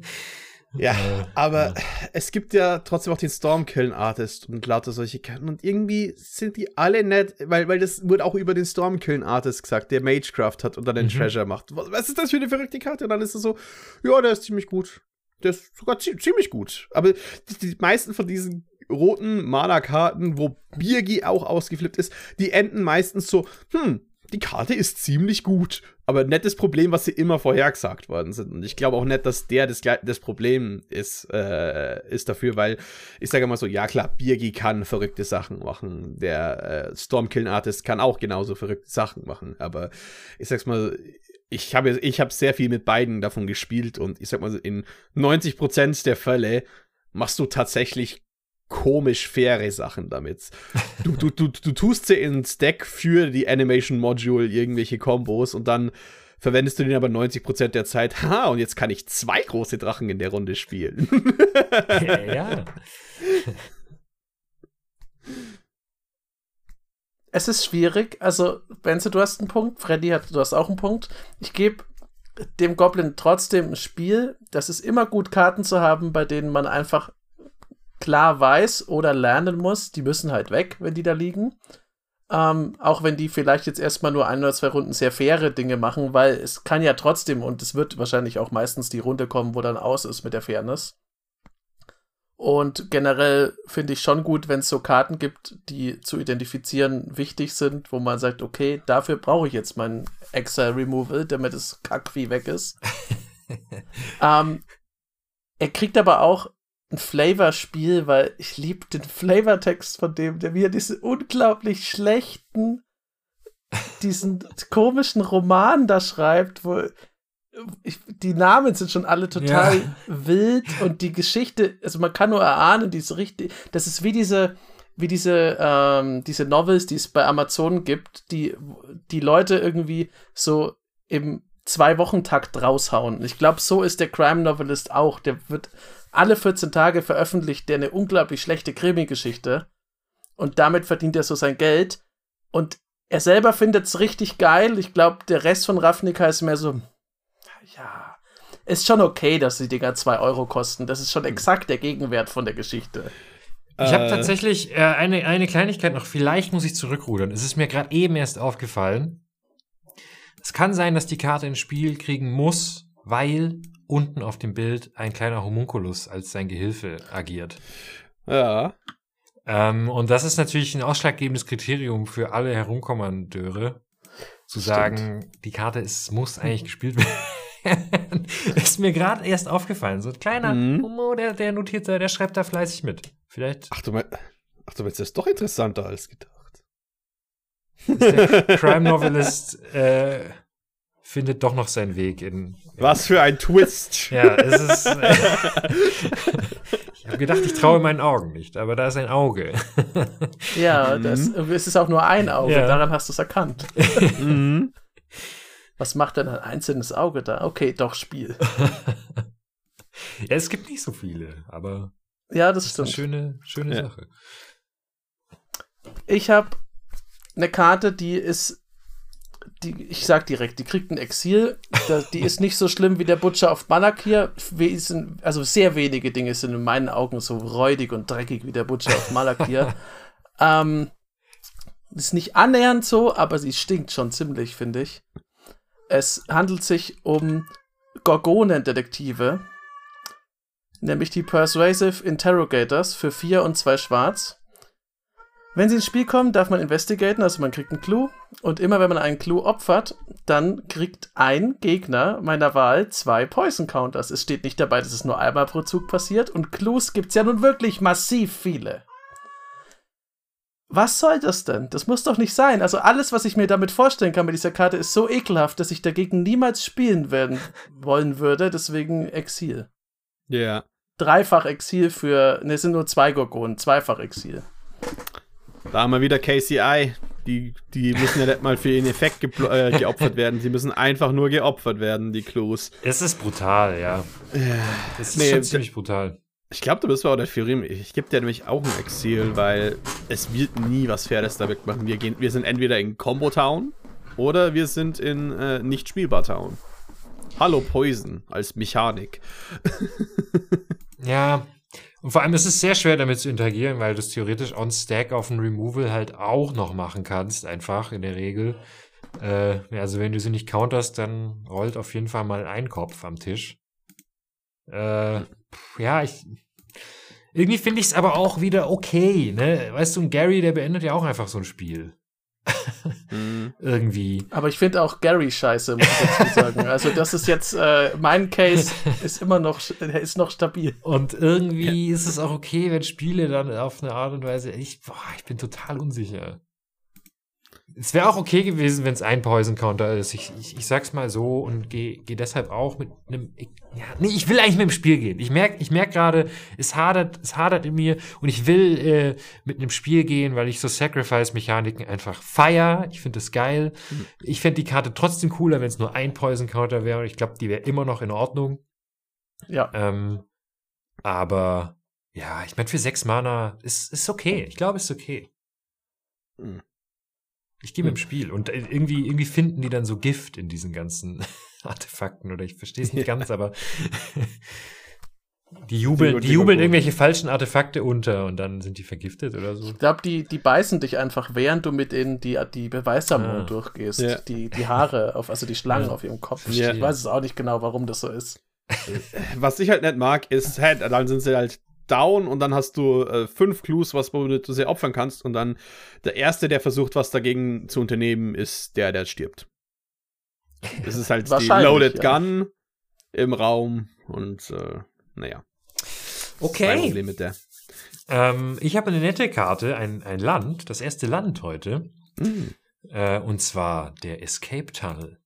Ja, Äh, aber es gibt ja trotzdem auch den Stormkillen Artist und lauter solche Karten. Und irgendwie sind die alle nett, weil, weil das wurde auch über den Stormkillen Artist gesagt, der Magecraft hat und dann den Mhm. Treasure macht. Was, ist das für eine verrückte Karte? Und dann ist es so, ja, der ist ziemlich gut. Der ist sogar zie ziemlich gut. Aber die, die meisten von diesen roten Mana-Karten, wo Birgi auch ausgeflippt ist, die enden meistens so, hm, die Karte ist ziemlich gut. Aber nettes Problem, was sie immer vorhergesagt worden sind. Und ich glaube auch nicht, dass der das, das Problem ist, äh, ist dafür, weil ich sage mal so, ja klar, Birgi kann verrückte Sachen machen. Der äh, Stormkillen Artist kann auch genauso verrückte Sachen machen. Aber ich sag's mal, ich habe ich hab sehr viel mit beiden davon gespielt und ich sag mal, in 90% der Fälle machst du tatsächlich komisch faire Sachen damit. Du, du, du, du tust sie ins Deck für die Animation Module irgendwelche Kombos und dann verwendest du den aber 90% der Zeit. Ha, und jetzt kann ich zwei große Drachen in der Runde spielen. ja. es ist schwierig. Also, Benze, du hast einen Punkt. Freddy hat, du hast auch einen Punkt. Ich gebe dem Goblin trotzdem ein Spiel. Das ist immer gut, Karten zu haben, bei denen man einfach klar weiß oder lernen muss. Die müssen halt weg, wenn die da liegen. Ähm, auch wenn die vielleicht jetzt erstmal nur ein oder zwei Runden sehr faire Dinge machen, weil es kann ja trotzdem und es wird wahrscheinlich auch meistens die Runde kommen, wo dann aus ist mit der Fairness. Und generell finde ich schon gut, wenn es so Karten gibt, die zu identifizieren wichtig sind, wo man sagt, okay, dafür brauche ich jetzt mein Exile Removal, damit das Kackvieh weg ist. [laughs] ähm, er kriegt aber auch ein Flavor-Spiel, weil ich liebe den Flavortext von dem, der mir diese unglaublich schlechten, diesen [laughs] komischen Roman da schreibt, wo ich, die Namen sind schon alle total Ja. wild und die Geschichte, also man kann nur erahnen, die ist richtig, das ist wie diese, wie diese, ähm, diese Novels, die es bei Amazon gibt, die, die Leute irgendwie so im Zwei-Wochen-Takt raushauen. Ich glaube, so ist der Crime-Novelist auch. Der wird alle 14 Tage veröffentlicht, der eine unglaublich schlechte Krimi-Geschichte. Und damit verdient er so sein Geld. Und er selber findet es richtig geil. Ich glaube, der Rest von Ravnica ist mehr so, ja, ist schon okay, dass die Dinger 2 Euro kosten. Das ist schon exakt der Gegenwert von der Geschichte. Ich habe Äh, tatsächlich äh, eine, eine Kleinigkeit noch. Vielleicht muss ich zurückrudern. Es ist mir gerade eben erst aufgefallen. Es kann sein, dass die Karte ins Spiel kriegen muss, weil unten auf dem Bild ein kleiner Homunculus als sein Gehilfe agiert. Ja. Ähm, und das ist natürlich ein ausschlaggebendes Kriterium für alle Herumkommandeure, zu Stimmt. sagen, die Karte ist, muss eigentlich gespielt werden. [laughs] ist mir gerade erst aufgefallen. So ein kleiner Mhm. Homo, der, der notiert da, der schreibt da fleißig mit. Vielleicht Ach du, mein, ach du meinst, das ist doch interessanter als gedacht. ist der [laughs] Crime Novelist äh, findet doch noch seinen Weg in. Was für ein Twist. [laughs] Ja, es ist. Äh, ich habe gedacht, ich traue meinen Augen nicht, aber da ist ein Auge. Ja, Mhm. das, es ist auch nur ein Auge, Ja. daran hast du es erkannt. [laughs] mhm. Was macht denn ein einzelnes Auge da? Okay, doch, Spiel. Ja, es gibt nicht so viele, aber Ja, das das ist eine schöne, schöne Ja. Sache. Ich habe eine Karte, die ist, die, ich sag direkt, die kriegt ein Exil. Die ist nicht so schlimm wie der Butcher of Malakir. Also sehr wenige Dinge sind in meinen Augen so räudig und dreckig wie der Butcher of Malakir. [laughs] ähm, ist nicht annähernd so, aber sie stinkt schon ziemlich, finde ich. Es handelt sich um Gorgonendetektive, nämlich die Persuasive Interrogators für 4 und 2 Schwarz. Wenn sie ins Spiel kommen, darf man investigaten, also man kriegt einen Clou. Und immer wenn man einen Clou opfert, dann kriegt ein Gegner meiner Wahl zwei Poison Counters. Es steht nicht dabei, dass es nur einmal pro Zug passiert. Und Clues gibt es ja nun wirklich massiv viele. Was soll das denn? Das muss doch nicht sein. Also alles, was ich mir damit vorstellen kann mit dieser Karte, ist so ekelhaft, dass ich dagegen niemals spielen werden [laughs] wollen würde. Deswegen Exil. Ja. Dreifach Exil für. Ne, es sind nur zwei Gorgonen. Zweifach Exil. Da haben wir wieder KCI. Die, die müssen ja nicht mal für ihren Effekt äh, geopfert werden. Sie müssen einfach nur geopfert werden, die Clues. Es ist brutal, ja. Es ist Nee, schon ziemlich brutal. Ich glaube, du bist auch der Fury. Ich gebe dir nämlich auch ein Exil, weil es wird nie was Faires da wegmachen. Wir, gehen, wir sind entweder in Combo Town oder wir sind in äh, nicht spielbar Town. Hallo Poison als Mechanik. [laughs] Ja. Und vor allem ist es sehr schwer damit zu interagieren, weil du es theoretisch on Stack auf ein Removal halt auch noch machen kannst, einfach in der Regel. Äh, also wenn du sie nicht counterst, dann rollt auf jeden Fall mal ein Kopf am Tisch. Äh, ja, ich. Irgendwie finde ich es aber auch wieder okay, ne? Weißt du, ein Gary, der beendet ja auch einfach so ein Spiel. Hm. [laughs] Irgendwie. Aber ich finde auch Gary scheiße, muss ich dazu sagen. [laughs] Also, das ist jetzt, äh, mein Case ist immer noch, der ist noch stabil. Und irgendwie ist es auch okay, wenn Spiele dann auf eine Art und Weise, ich, boah, ich bin total unsicher. Es wäre auch okay gewesen, wenn es ein Poison Counter ist. Ich, ich, ich sag's mal so und gehe geh deshalb auch mit einem. Ich, ja, nee, ich will eigentlich mit dem Spiel gehen. Ich merk, ich merk gerade, es hadert, es hadert in mir und ich will äh, mit einem Spiel gehen, weil ich so Sacrifice-Mechaniken einfach feier. Ich finde das geil. Ich fände die Karte trotzdem cooler, wenn es nur ein Poison Counter wäre und ich glaube, die wäre immer noch in Ordnung. Ja. Ähm, aber ja, ich meine, für sechs Mana ist, ist okay. Ich glaube, ist okay. Hm. Ich gehe mit dem Spiel und äh, irgendwie, irgendwie finden die dann so Gift in diesen ganzen [laughs] Artefakten oder ich verstehe es nicht Ja. ganz, aber [laughs] die jubeln, die jubeln irgendwelche falschen Artefakte unter und dann sind die vergiftet oder so. Ich glaube, die, die beißen dich einfach, während du mit ihnen die, die Beweissammlung Ah. durchgehst. Ja. Die, die Haare, auf, also die Schlangen Ja. auf ihrem Kopf. Ja. Ich weiß es auch nicht genau, warum das so ist. [laughs] Was ich halt nicht mag, ist, hä, dann sind sie halt down und dann hast du äh, fünf Clues, was womit du sie opfern kannst und dann der Erste, der versucht, was dagegen zu unternehmen, ist der, der stirbt. Das ist halt [laughs] die Loaded ja. Gun im Raum und äh, naja, mein Problem mit der. Ähm, ich habe eine nette Karte, ein, ein Land, das erste Land heute, Hm. äh, und zwar der Escape Tunnel.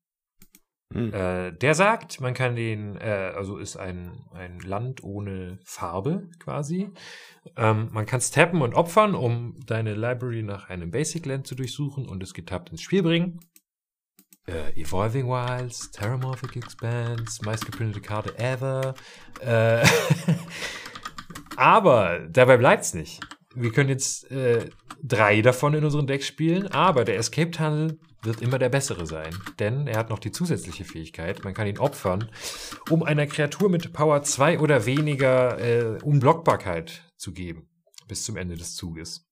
Hm. Äh, der sagt, man kann den, äh, also ist ein, ein Land ohne Farbe quasi. Ähm, man kann tappen und opfern, um deine Library nach einem Basic Land zu durchsuchen und es getappt ins Spiel bringen. Äh, Evolving Wilds, Terramorphic Expanse, meistgeprintete Karte ever. Äh, [laughs] aber dabei bleibt's nicht. Wir können jetzt äh, drei davon in unserem Deck spielen, aber der Escape Tunnel wird immer der bessere sein, denn er hat noch die zusätzliche Fähigkeit, man kann ihn opfern, um einer Kreatur mit Power 2 oder weniger äh, Unblockbarkeit zu geben, bis zum Ende des Zuges.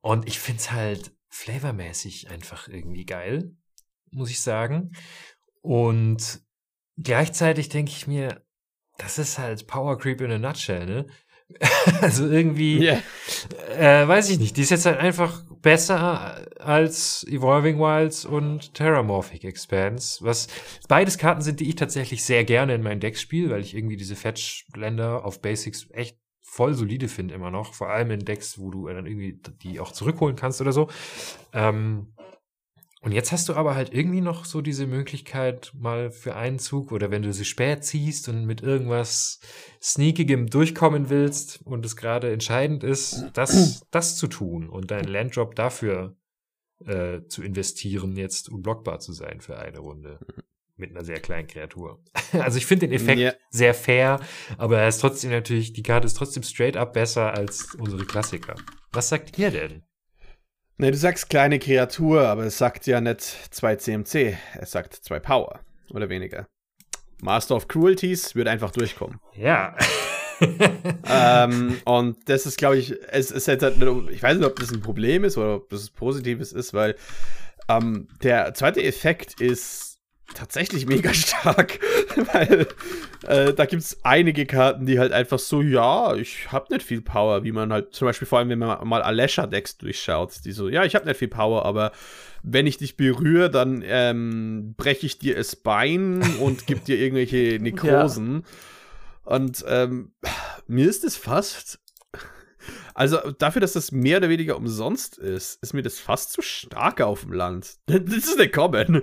Und ich find's halt flavormäßig einfach irgendwie geil, muss ich sagen. Und gleichzeitig denke ich mir, das ist halt Power Creep in a nutshell, ne? [laughs] also irgendwie, Ja. äh, weiß ich nicht. Die ist jetzt halt einfach besser als Evolving Wilds und Terramorphic Expanse. Was beides Karten sind, die ich tatsächlich sehr gerne in mein Deck spiele, weil ich irgendwie diese Fetch-Länder auf Basics echt voll solide finde immer noch. Vor allem in Decks, wo du dann irgendwie die auch zurückholen kannst oder so. Ähm, und jetzt hast du aber halt irgendwie noch so diese Möglichkeit, mal für einen Zug oder wenn du sie spät ziehst und mit irgendwas Sneakigem durchkommen willst und es gerade entscheidend ist, das, das zu tun und deinen Landdrop dafür äh, zu investieren, jetzt unblockbar zu sein für eine Runde. mit einer sehr kleinen Kreatur. [laughs] Also ich finde den Effekt Ja. sehr fair, aber er ist trotzdem natürlich, die Karte ist trotzdem straight up besser als unsere Klassiker. Was sagt ihr denn? Ne, du sagst kleine Kreatur, aber es sagt ja nicht 2 CMC, es sagt 2 Power oder weniger. Master of Cruelties wird einfach durchkommen. Ja. [laughs] ähm, und das ist, glaube ich, es ist jetzt halt, ich weiß nicht, ob das ein Problem ist oder ob das Positives ist, weil ähm, der zweite Effekt ist tatsächlich mega [laughs] stark, weil äh, da gibt es einige Karten, die halt einfach so, ja, ich habe nicht viel Power, wie man halt, zum Beispiel vor allem, wenn man mal Alesha-Decks durchschaut, die so, ja, ich habe nicht viel Power, aber wenn ich dich berühre, dann ähm, breche ich dir das Bein und gib dir irgendwelche [laughs] Nekrosen. Und ähm, mir ist es fast. Also dafür, dass das mehr oder weniger umsonst ist, ist mir das fast zu stark auf dem Land. [laughs] Das ist eine Common. [laughs]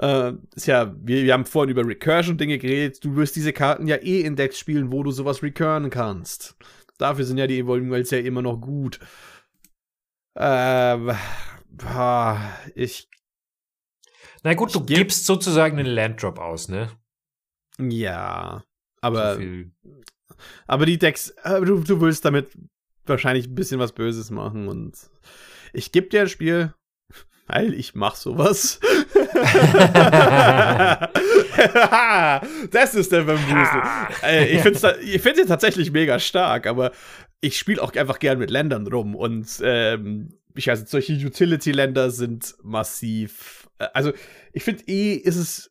äh, ist ja, wir, wir haben vorhin über Recursion-Dinge geredet. Du wirst diese Karten ja eh in Decks spielen, wo du sowas recurren kannst. Dafür sind ja die Evolving Wells ja immer noch gut. Ähm, ich, Na gut, du gibst sozusagen einen Landdrop aus, ne? ja. So Aber viel. Aber die Decks, aber du, du willst damit wahrscheinlich ein bisschen was Böses machen und ich gebe dir ein Spiel, weil ich mach sowas. [laughs] das ist der Bamboozle. äh, ich finde ich find's ja tatsächlich mega stark, aber ich spiele auch einfach gern mit Ländern rum und ähm, ich weiß solche Utility-Länder sind massiv. äh, Also ich finde eh, ist es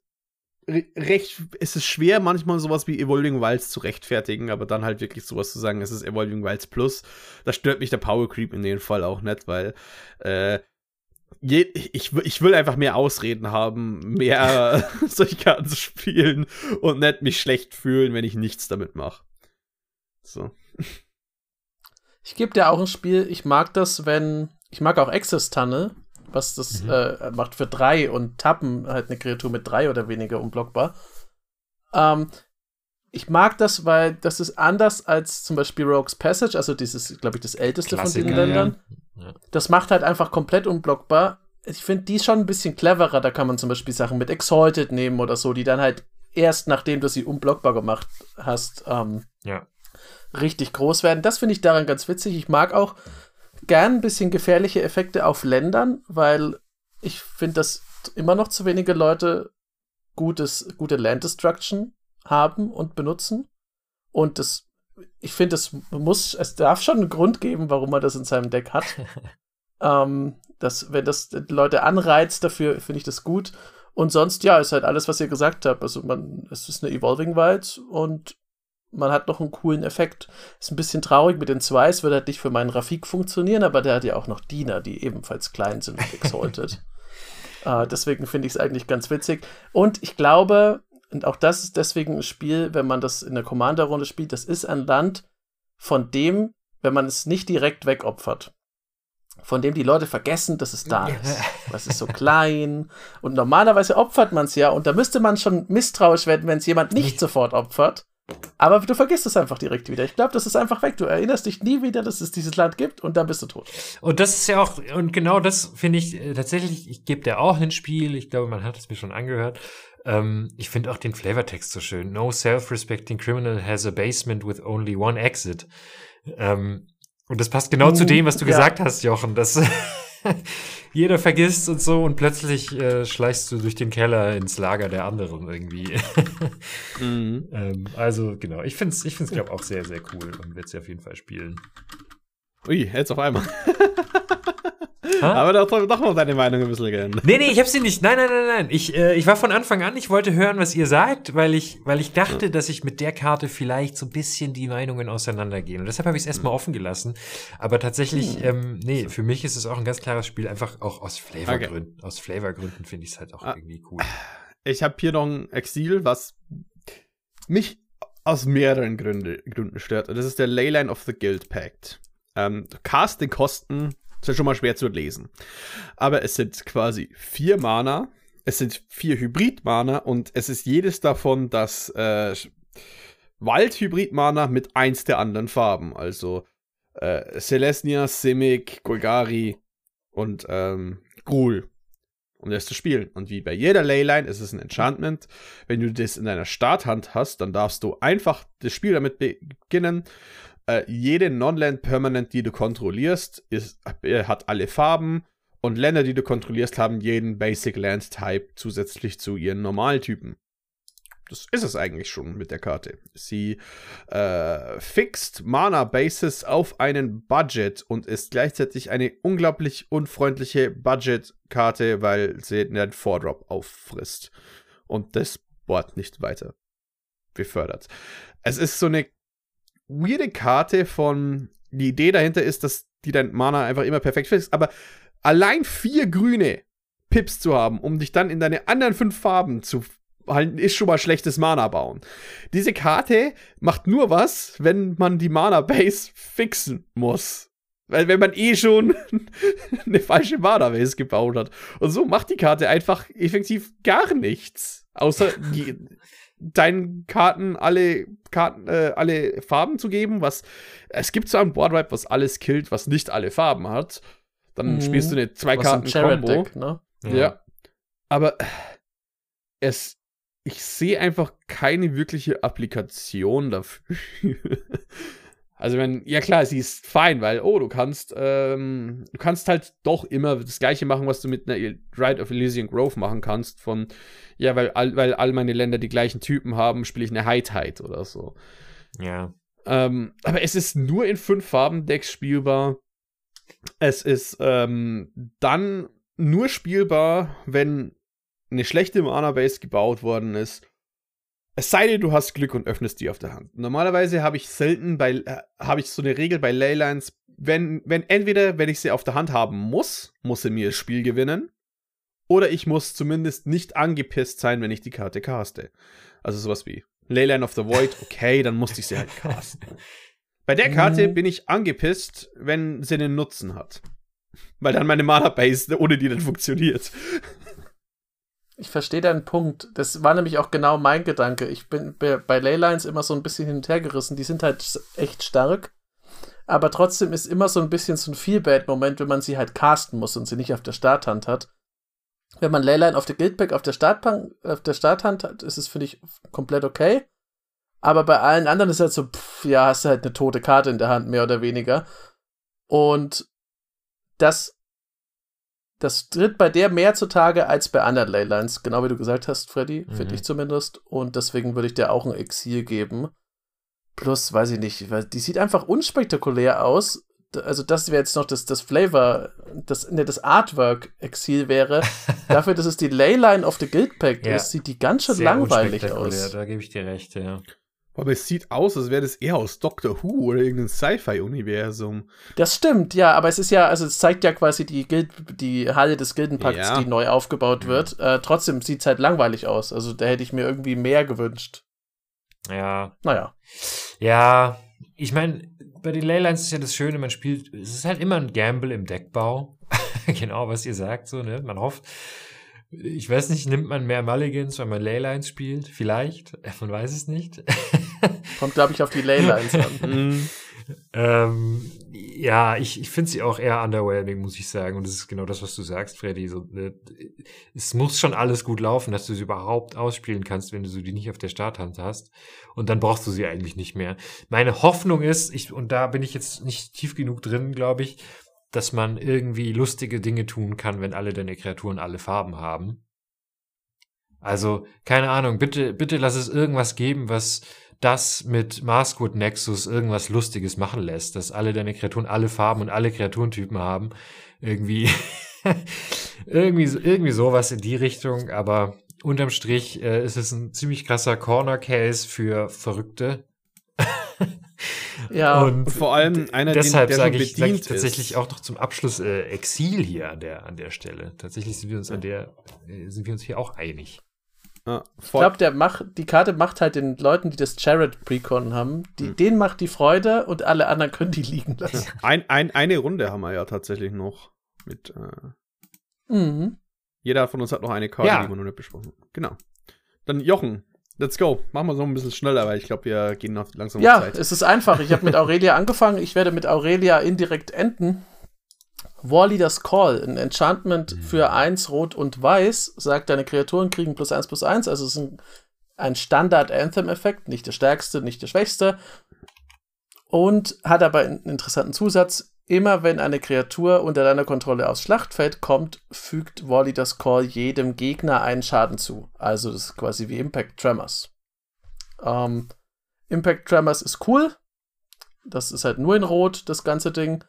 recht, es ist schwer, manchmal sowas wie Evolving Wilds zu rechtfertigen, aber dann halt wirklich sowas zu sagen, es ist Evolving Wilds Plus. Da stört mich der Power Creep in dem Fall auch nicht, weil äh, je, ich, will- ich will einfach mehr Ausreden haben, mehr [laughs] [laughs] solche Karten zu spielen und nicht mich schlecht fühlen, wenn ich nichts damit mache. So. Ich gebe dir auch ein Spiel, ich mag das, wenn. Ich mag auch Access Tunnel, was das Mhm. äh, macht für drei und Tappen halt eine Kreatur mit drei oder weniger unblockbar. Ähm, ich mag das, weil das ist anders als zum Beispiel Rogue's Passage, also dieses, glaube ich, das älteste von den Klassiker, Ländern. ja. Ja. Das macht halt einfach komplett unblockbar. Ich finde die schon ein bisschen cleverer. Da kann man zum Beispiel Sachen mit Exalted nehmen oder so, die dann halt erst nachdem du sie unblockbar gemacht hast, ähm, Ja. richtig groß werden. Das finde ich daran ganz witzig. Ich mag auch gern ein bisschen gefährliche Effekte auf Ländern, weil ich finde, dass immer noch zu wenige Leute gutes, gute Land Destruction haben und benutzen. Und das, ich finde, es muss, es darf schon einen Grund geben, warum man das in seinem Deck hat. [laughs] ähm, das, wenn das die Leute anreizt dafür, finde ich das gut. Und sonst, ja, ist halt alles, was ihr gesagt habt. Also man, es ist eine Evolving Wild und man hat noch einen coolen Effekt. Ist ein bisschen traurig mit den zwei. Es würde halt nicht für meinen Rafik funktionieren, aber der hat ja auch noch Diener, die ebenfalls klein sind und exalted. [laughs] äh, deswegen finde ich es eigentlich ganz witzig. Und ich glaube, und auch das ist deswegen ein Spiel, wenn man das in der Commander-Runde spielt, das ist ein Land, von dem, wenn man es nicht direkt wegopfert, von dem die Leute vergessen, dass es da ist. Was ist so klein. Und normalerweise opfert man es ja und da müsste man schon misstrauisch werden, wenn es jemand nicht sofort opfert. Aber du vergisst es einfach direkt wieder. Ich glaube, das ist einfach weg. Du erinnerst dich nie wieder, dass es dieses Land gibt und dann bist du tot. Und das ist ja auch, und genau das finde ich äh, tatsächlich, ich gebe dir auch ein Spiel, ich glaube, man hat es mir schon angehört. Ähm, ich finde auch den Flavortext so schön. No self-respecting criminal has a basement with only one exit. Ähm, und das passt genau zu Uh, dem, was du ja. gesagt hast, Jochen, dass [laughs] [laughs] jeder vergisst und so und plötzlich äh, schleichst du durch den Keller ins Lager der anderen irgendwie. [laughs] Mhm. ähm, also genau, ich finde es, ich find's, glaube auch sehr, sehr cool und werde sie auf jeden Fall spielen. Ui, jetzt auf einmal. [laughs] Ha? Aber doch, doch mal deine Meinung ein bisschen gern. Nee, nee, ich hab sie nicht. Nein, nein, nein, nein. Ich, äh, ich war von Anfang an, ich wollte hören, was ihr sagt, weil ich, weil ich dachte, dass ich mit der Karte vielleicht so ein bisschen die Meinungen auseinandergehen. Und deshalb habe ich es erstmal offen gelassen. Aber tatsächlich, ähm, nee, für mich ist es auch ein ganz klares Spiel, einfach auch aus Flavorgründen. Aus Flavorgründen finde ich es halt auch Ah. irgendwie cool. Ich habe hier noch ein Exil, was mich aus mehreren Gründe, Gründen stört. Und das ist der Leyline of the Guild Pact. Ähm, Casting-Kosten sind schon mal schwer zu lesen. Aber es sind quasi vier Mana, es sind vier Hybrid-Mana und es ist jedes davon das äh, Wald-Hybrid-Mana mit eins der anderen Farben. Also äh, Celestia, Simic, Golgari und ähm, Gruul. um das zu spielen. Und wie bei jeder Leyline ist es ein Enchantment. Wenn du das in deiner Starthand hast, dann darfst du einfach das Spiel damit beginnen. Äh, jede Non-Land Permanent, die du kontrollierst, ist, äh, hat alle Farben. Und Länder, die du kontrollierst, haben jeden Basic Land Type zusätzlich zu ihren Normaltypen. Das ist es eigentlich schon mit der Karte. Sie äh, fixt Mana Bases auf einen Budget und ist gleichzeitig eine unglaublich unfreundliche Budget-Karte, weil sie einen Vordrop auffrisst. Und das Board nicht weiter befördert. Es ist so eine weirde Karte von. Die Idee dahinter ist, dass die dein Mana einfach immer perfekt fixt, aber allein vier grüne Pips zu haben, um dich dann in deine anderen fünf Farben zu halt ist schon mal schlechtes Mana bauen. Diese Karte macht nur was, wenn man die Mana Base fixen muss. Weil wenn man eh schon [laughs] eine falsche Mana Base gebaut hat. Und so macht die Karte einfach effektiv gar nichts. Außer [laughs] deinen Karten alle Karten, äh, alle Farben zu geben, was es gibt so ein Boardwipe, was alles killt, was nicht alle Farben hat. Dann mhm. spielst du eine zwei Karten Combo. Ne? Ja. ja. Aber es ich sehe einfach keine wirkliche Applikation dafür. [laughs] also wenn, ja klar, sie ist fein, weil, oh, du kannst, ähm, du kannst halt doch immer das gleiche machen, was du mit einer Ride of Elysian Grove machen kannst, von, ja, weil all, weil all meine Länder die gleichen Typen haben, spiele ich eine High oder so. Ja. Ähm, aber es ist nur in fünf Farben Decks spielbar. Es ist ähm, dann nur spielbar, wenn eine schlechte Mana-Base gebaut worden ist. Es sei denn, du hast Glück und öffnest die auf der Hand. Normalerweise habe ich selten bei, äh, habe ich so eine Regel bei Leylines, wenn, wenn entweder, wenn ich sie auf der Hand haben muss, muss sie mir das Spiel gewinnen, oder ich muss zumindest nicht angepisst sein, wenn ich die Karte caste. Also sowas wie Leyline of the Void, [laughs] okay, dann musste ich sie halt casten. [laughs] Bei der Karte mhm. bin ich angepisst, wenn sie einen Nutzen hat. Weil dann meine Mana-Base ohne die dann funktioniert. Ich verstehe deinen Punkt. Das war nämlich auch genau mein Gedanke. Ich bin bei Leylines immer so ein bisschen hin und her gerissen. Die sind halt echt stark. Aber trotzdem ist immer so ein bisschen so ein Feel-Bad-Moment, wenn man sie halt casten muss und sie nicht auf der Starthand hat. Wenn man Leyline auf der Guildpack auf der, Startpan auf der Starthand hat, ist es, finde ich, komplett okay. Aber bei allen anderen ist es halt so, pff, ja, hast du halt eine tote Karte in der Hand, mehr oder weniger. Und das das tritt bei der mehr zutage als bei anderen Leylines, genau wie du gesagt hast, Freddy, mhm. finde ich zumindest. Und deswegen würde ich dir auch ein Exil geben. Plus, weiß ich nicht, die sieht einfach unspektakulär aus. Also, das wäre jetzt noch das, das Flavor, das, ne, das Artwork-Exil wäre. [laughs] Dafür, dass es die Leyline of the Guild Pack ja. ist, sieht die ganz schön Sehr langweilig aus. Da gebe ich dir recht, ja. Aber es sieht aus, als wäre das eher aus Doctor Who oder irgendein Sci-Fi-Universum. Das stimmt, ja, aber es ist ja, also es zeigt ja quasi die, Guild, die Halle des Gildenpakts, ja. die neu aufgebaut wird. Äh, trotzdem sieht es halt langweilig aus. Also da hätte ich mir irgendwie mehr gewünscht. Ja. Naja. Ja, ich meine, bei den Leylines ist ja das Schöne, man spielt, es ist halt immer ein Gamble im Deckbau. [laughs] genau, was ihr sagt, so, ne? Man hofft, ich weiß nicht, nimmt man mehr Mulligans, wenn man Leylines spielt? Vielleicht. [laughs] Man weiß es nicht. [laughs] Kommt, glaube ich, auf die Leylines an. [laughs] Mhm. ähm, ja, ich, ich finde sie auch eher underwhelming, muss ich sagen. Und das ist genau das, was du sagst, Freddy. So, ne, es muss schon alles gut laufen, dass du sie überhaupt ausspielen kannst, wenn du sie nicht auf der Starthand hast. Und dann brauchst du sie eigentlich nicht mehr. Meine Hoffnung ist, ich, und da bin ich jetzt nicht tief genug drin, glaube ich, dass man irgendwie lustige Dinge tun kann, wenn alle deine Kreaturen alle Farben haben. Also, keine Ahnung, bitte, bitte lass es irgendwas geben, was das mit Maskwood Nexus irgendwas Lustiges machen lässt, dass alle deine Kreaturen alle Farben und alle Kreaturentypen haben. Irgendwie, [laughs] irgendwie, irgendwie sowas in die Richtung, aber unterm Strich äh, ist es ein ziemlich krasser Corner Case für Verrückte. Ja, und vor allem einer, deshalb den, der sage ich, sag ich tatsächlich auch noch zum Abschluss äh, Exil hier an der an der Stelle. Tatsächlich sind wir uns an der äh, sind wir uns hier auch einig. Ja, ich glaube, der macht die Karte macht halt den Leuten, die das Jared Precon haben, die, hm. denen macht die Freude und alle anderen können die liegen lassen. Ein, ein, eine Runde haben wir ja tatsächlich noch mit. Äh, mhm. Jeder von uns hat noch eine Karte, ja. die wir noch nicht besprochen haben. Genau. Dann Jochen, Let's go. Machen wir so ein bisschen schneller, weil ich glaube, wir gehen noch langsam ja, Zeit. Ja, es ist einfach. Ich habe mit Aurelia [laughs] angefangen. Ich werde mit Aurelia indirekt enden. Warleader's Call, ein Enchantment für 1 Rot und Weiß, sagt, deine Kreaturen kriegen plus 1 plus 1, also es ist ein, ein Standard-Anthem-Effekt, nicht der stärkste, nicht der schwächste. Und hat aber einen interessanten Zusatz. Immer wenn eine Kreatur unter deiner Kontrolle aufs Schlachtfeld kommt, fügt Warleader's Call jedem Gegner einen Schaden zu. Also das ist quasi wie Impact Tremors. Ähm, Impact Tremors ist cool. Das ist halt nur in Rot, das ganze Ding.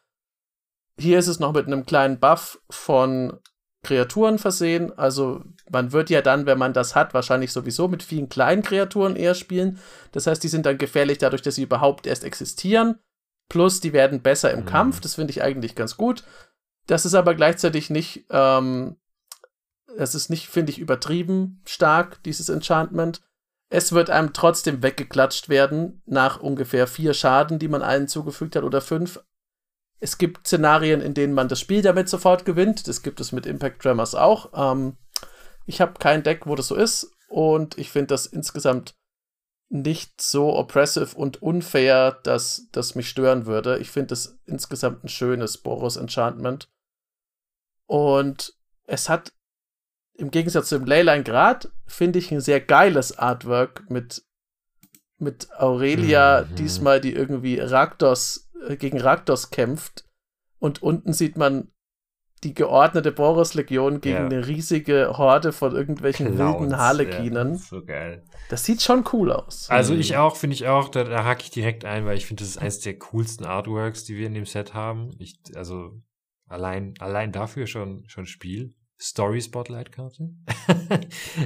Hier ist es noch mit einem kleinen Buff von Kreaturen versehen. Also man wird ja dann, wenn man das hat, wahrscheinlich sowieso mit vielen kleinen Kreaturen eher spielen. Das heißt, die sind dann gefährlich dadurch, dass sie überhaupt erst existieren. Plus, die werden besser im mhm. Kampf. Das finde ich eigentlich ganz gut. Das ist aber gleichzeitig nicht, ähm, das ist nicht, finde ich, übertrieben stark, dieses Enchantment. Es wird einem trotzdem weggeklatscht werden nach ungefähr vier Schaden, die man allen zugefügt hat oder fünf. Es gibt Szenarien, in denen man das Spiel damit sofort gewinnt. Das gibt es mit Impact Tremors auch. Ähm, ich habe kein Deck, wo das so ist. Und ich finde das insgesamt nicht so oppressive und unfair, dass das mich stören würde. Ich finde es insgesamt ein schönes Boros Enchantment. Und es hat im Gegensatz zum Leyline Grad, finde ich ein sehr geiles Artwork mit, mit Aurelia, mhm. diesmal, die irgendwie Raktos äh, gegen Raktos kämpft. Und unten sieht man die geordnete Boros-Legion gegen ja. eine riesige Horde von irgendwelchen Clowns, wilden Harlekinen. Ja, so geil. Das sieht schon cool aus. Also ich auch, finde ich auch, da, da hake ich direkt ein, weil ich finde, das ist eines der coolsten Artworks, die wir in dem Set haben. Ich, also allein, allein dafür schon, schon Spiel. Story Spotlight Karte.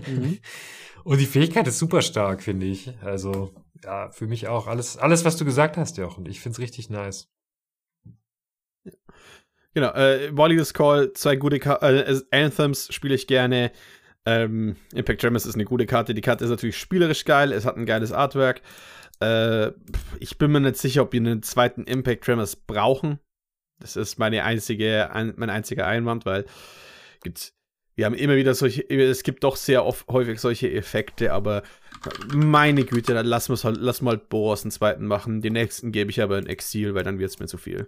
mhm. [laughs] Und die Fähigkeit ist super stark, finde ich. Also, ja, für mich auch. Alles, alles, was du gesagt hast, Jochen. Ich finde es richtig nice. Genau, äh, Warriors Call, zwei gute Ka äh, Anthems spiele ich gerne. Ähm, Impact Gems ist eine gute Karte. Die Karte ist natürlich spielerisch geil, es hat ein geiles Artwork. Äh, ich bin mir nicht sicher, ob wir einen zweiten Impact Tremors brauchen. Das ist meine einzige, ein, mein einziger Einwand, weil gibt, wir haben immer wieder solche, es gibt doch sehr oft, häufig solche Effekte, aber meine Güte, dann lass, halt, lass mal Boros einen zweiten machen. Den nächsten gebe ich aber in Exil, weil dann wird es mir zu viel.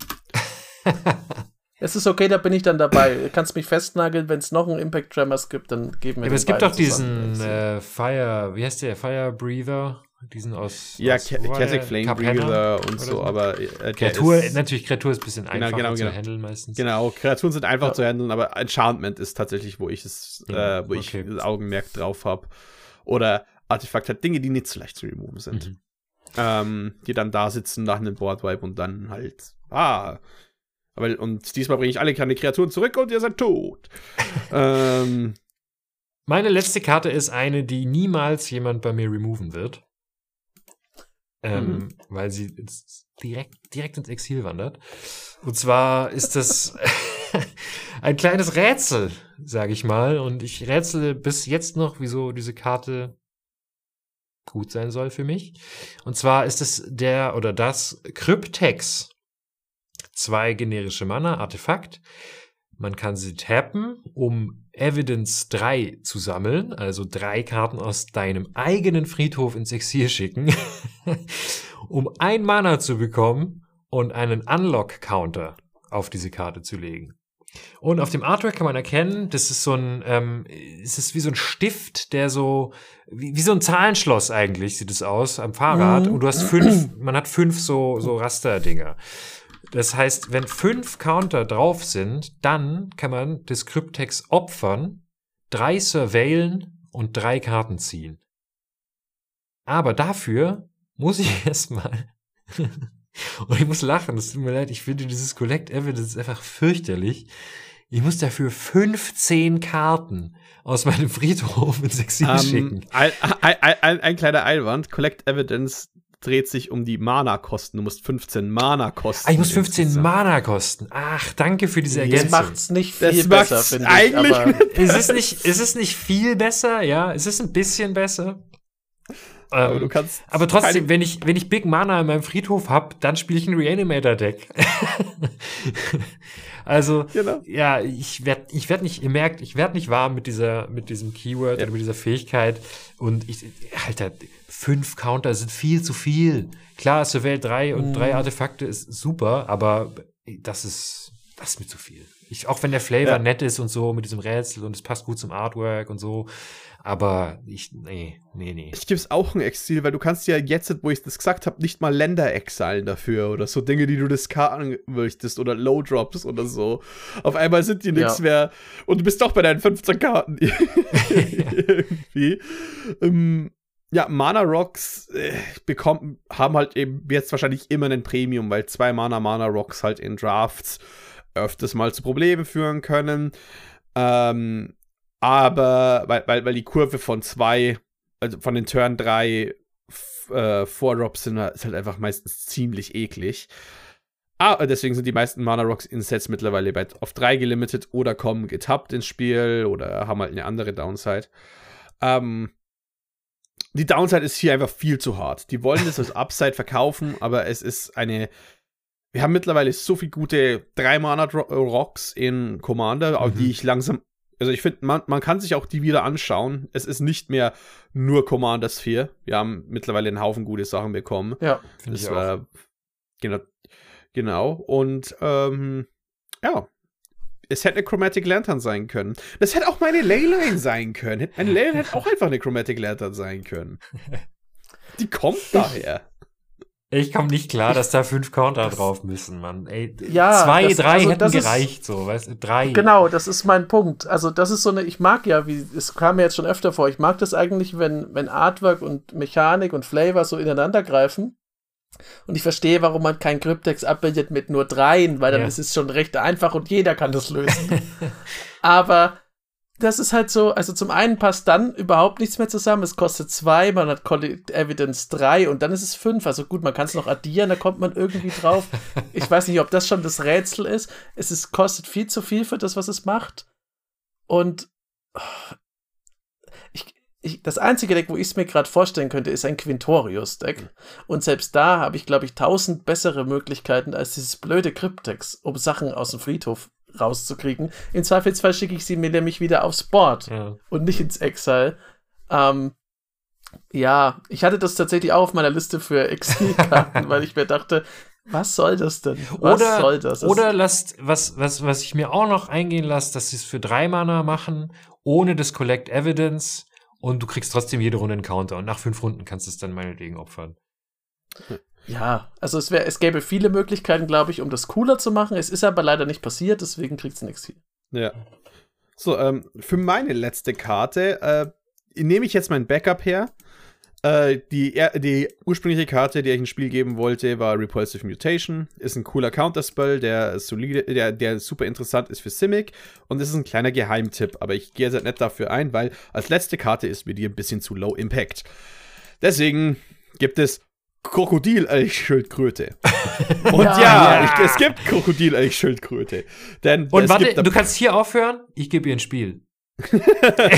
[laughs] Es ist okay, da bin ich dann dabei. Du kannst mich festnageln, wenn es noch einen Impact Tremors gibt, dann geben wir ja, Aber es gibt doch diesen äh, Fire, wie heißt der? Fire Breather? Diesen aus. Ja, Classic Flame Breather und so, so, aber. Äh, Kreatur, ist, natürlich, Kreatur ist ein bisschen genau, einfacher genau, genau, zu handeln meistens. Genau, Kreaturen sind einfach ja. zu handeln, aber Enchantment ist tatsächlich, wo ich es, äh, wo okay. ich das Augenmerk drauf habe. Oder Artefakt hat Dinge, die nicht so leicht zu removen sind. Mhm. Ähm, die dann da sitzen nach einem Boardwipe und dann halt, ah, aber, und diesmal bringe ich alle kleine Kreaturen zurück und ihr seid tot. [laughs] ähm, Meine letzte Karte ist eine, die niemals jemand bei mir removen wird. Ähm, mhm. Weil sie direkt, direkt ins Exil wandert. Und zwar ist das [laughs] ein kleines Rätsel, sage ich mal. Und ich rätsel bis jetzt noch, wieso diese Karte gut sein soll für mich. Und zwar ist es der oder das Kryptex zwei generische Mana, Artefakt. Man kann sie tappen, um Evidence 3 zu sammeln, also drei Karten aus deinem eigenen Friedhof ins Exil schicken, [laughs] um ein Mana zu bekommen und einen Unlock-Counter auf diese Karte zu legen. Und auf dem Artwork kann man erkennen, das ist so ein, ähm, es ist wie so ein Stift, der so, wie, wie so ein Zahlenschloss eigentlich sieht es aus am Fahrrad. Mhm. Und du hast fünf, man hat fünf so, so Rasterdinger. Das heißt, wenn fünf Counter drauf sind, dann kann man das Cryptex opfern, drei surveilen und drei Karten ziehen. Aber dafür muss ich [laughs] erstmal [laughs] und ich muss lachen, es tut mir leid, ich finde dieses Collect Evidence einfach fürchterlich. Ich muss dafür 15 Karten aus meinem Friedhof ins Exil um, ähm, schicken. Ein, ein, ein, ein, kleiner Einwand. Collect Evidence dreht sich um die Mana-Kosten. Du musst 15 Mana kosten. Ah, ich muss 15 Mana kosten. Ach, danke für diese Ergänzung. Das macht's nicht viel das besser, finde ich. Eigentlich aber ist es nicht, ist es nicht viel besser? Ja, ist es ein bisschen besser? Aber, ähm, du kannst aber trotzdem, wenn ich, wenn ich Big Mana in meinem Friedhof hab, dann spiele ich ein Reanimator-Deck. [laughs] also, genau. ja, ich werde ich werd nicht, ihr merkt, ich werde nicht warm mit dieser, mit diesem Keyword ja. oder mit dieser Fähigkeit. Und ich, Alter, fünf Counter sind viel zu viel. Klar, Surveil drei und mhm. drei Artefakte ist super, aber das ist, das ist mir zu viel. Ich, auch wenn der Flavor Ja. nett ist und so mit diesem Rätsel und es passt gut zum Artwork und so. Aber ich, nee, nee, nee. Ich gebe es auch ein Exil, weil du kannst ja jetzt, wo ich das gesagt habe, nicht mal Länder exilen dafür oder so Dinge, die du discarden möchtest oder Low Drops oder so. Auf einmal sind die nichts Ja. mehr und du bist doch bei deinen 15 Karten [laughs] irgendwie. Ähm, ja, Mana Rocks äh, bekommen, haben halt eben jetzt wahrscheinlich immer einen Premium, weil zwei Mana Mana Rocks halt in Drafts öfters mal zu Problemen führen können. Ähm, aber weil, weil, weil die Kurve von zwei, also von den Turn 3 äh, Four-Drops sind ist halt einfach meistens ziemlich eklig. Ah, deswegen sind die meisten Mana Rocks in Sets mittlerweile bei, auf 3 gelimitet oder kommen getappt ins Spiel oder haben halt eine andere Downside. Ähm, die Downside ist hier einfach viel zu hart. Die wollen das als [laughs] Upside verkaufen, aber es ist eine. Wir haben mittlerweile so viele gute 3-Mana-Rocks in Commander, Mhm. die ich langsam. Also ich finde, man, man kann sich auch die wieder anschauen. Es ist nicht mehr nur Commander Sphere. Wir haben mittlerweile einen Haufen gute Sachen bekommen. Ja. Finde ich auch. war genau, genau. Und ähm, ja, es hätte eine Chromatic Lantern sein können. Das hätte auch meine Leyline sein können. Meine Leyline hätte auch einfach eine Chromatic Lantern sein können. [laughs] Die kommt daher. Ich komme nicht klar, dass da fünf Counter drauf müssen, Mann. Ey, Ja, zwei, das- drei also hätten das ist- gereicht, so, weißt du? Drei. Genau, das ist mein Punkt. Also, das ist so eine, ich mag ja, wie, es kam mir jetzt schon öfter vor, ich mag das eigentlich, wenn, wenn Artwork und Mechanik und Flavor so ineinander greifen. Und ich verstehe, warum man kein Cryptex abbildet mit nur dreien, weil dann Ja. ist es schon recht einfach und jeder kann das lösen. [laughs] Aber das ist halt so, also zum einen passt dann überhaupt nichts mehr zusammen. Es kostet zwei, man hat Evidence drei und dann ist es fünf. Also gut, man kann es noch addieren, da kommt man irgendwie drauf. [laughs] Ich weiß nicht, ob das schon das Rätsel ist. Es ist, kostet viel zu viel für das, was es macht. Und oh, ich, ich, das einzige Deck, wo ich es mir gerade vorstellen könnte, ist ein Quintorius-Deck. Und selbst da habe ich, glaube ich, tausend bessere Möglichkeiten als dieses blöde Cryptex, um Sachen aus dem Friedhof rauszukriegen. Im Zweifelsfall schicke ich sie mir nämlich wieder aufs Board Ja. und nicht ins Exile. Ähm, ja, ich hatte das tatsächlich auch auf meiner Liste für Exilkarten, [laughs] weil ich mir dachte, was soll das denn? Was Oder, soll das? Oder lasst, was, was, was ich mir auch noch eingehen lasse, dass sie es für drei Mana machen, ohne das Collect Evidence und du kriegst trotzdem jede Runde einen Counter und nach fünf Runden kannst du es dann meinetwegen opfern. Ja, also es, wär, es gäbe viele Möglichkeiten, glaube ich, um das cooler zu machen. Es ist aber leider nicht passiert, deswegen kriegt es ein Exil. Ja. So, ähm, für meine letzte Karte äh, nehme ich jetzt mein Backup her. Äh, die, die ursprüngliche Karte, die ich ins Spiel geben wollte, war Repulsive Mutation. Ist ein cooler Counterspell, der solide, der, der super interessant ist für Simic. Und es ist ein kleiner Geheimtipp, aber ich gehe jetzt nicht dafür ein, weil als letzte Karte ist mir die ein bisschen zu low impact. Deswegen gibt es Krokodilelchschildkröte. [laughs] Und ja, Ja. Ich, es gibt Krokodilelchschildkröte. Denn Und warte, du kannst hier aufhören, ich gebe ihr ein Spiel. [laughs] es,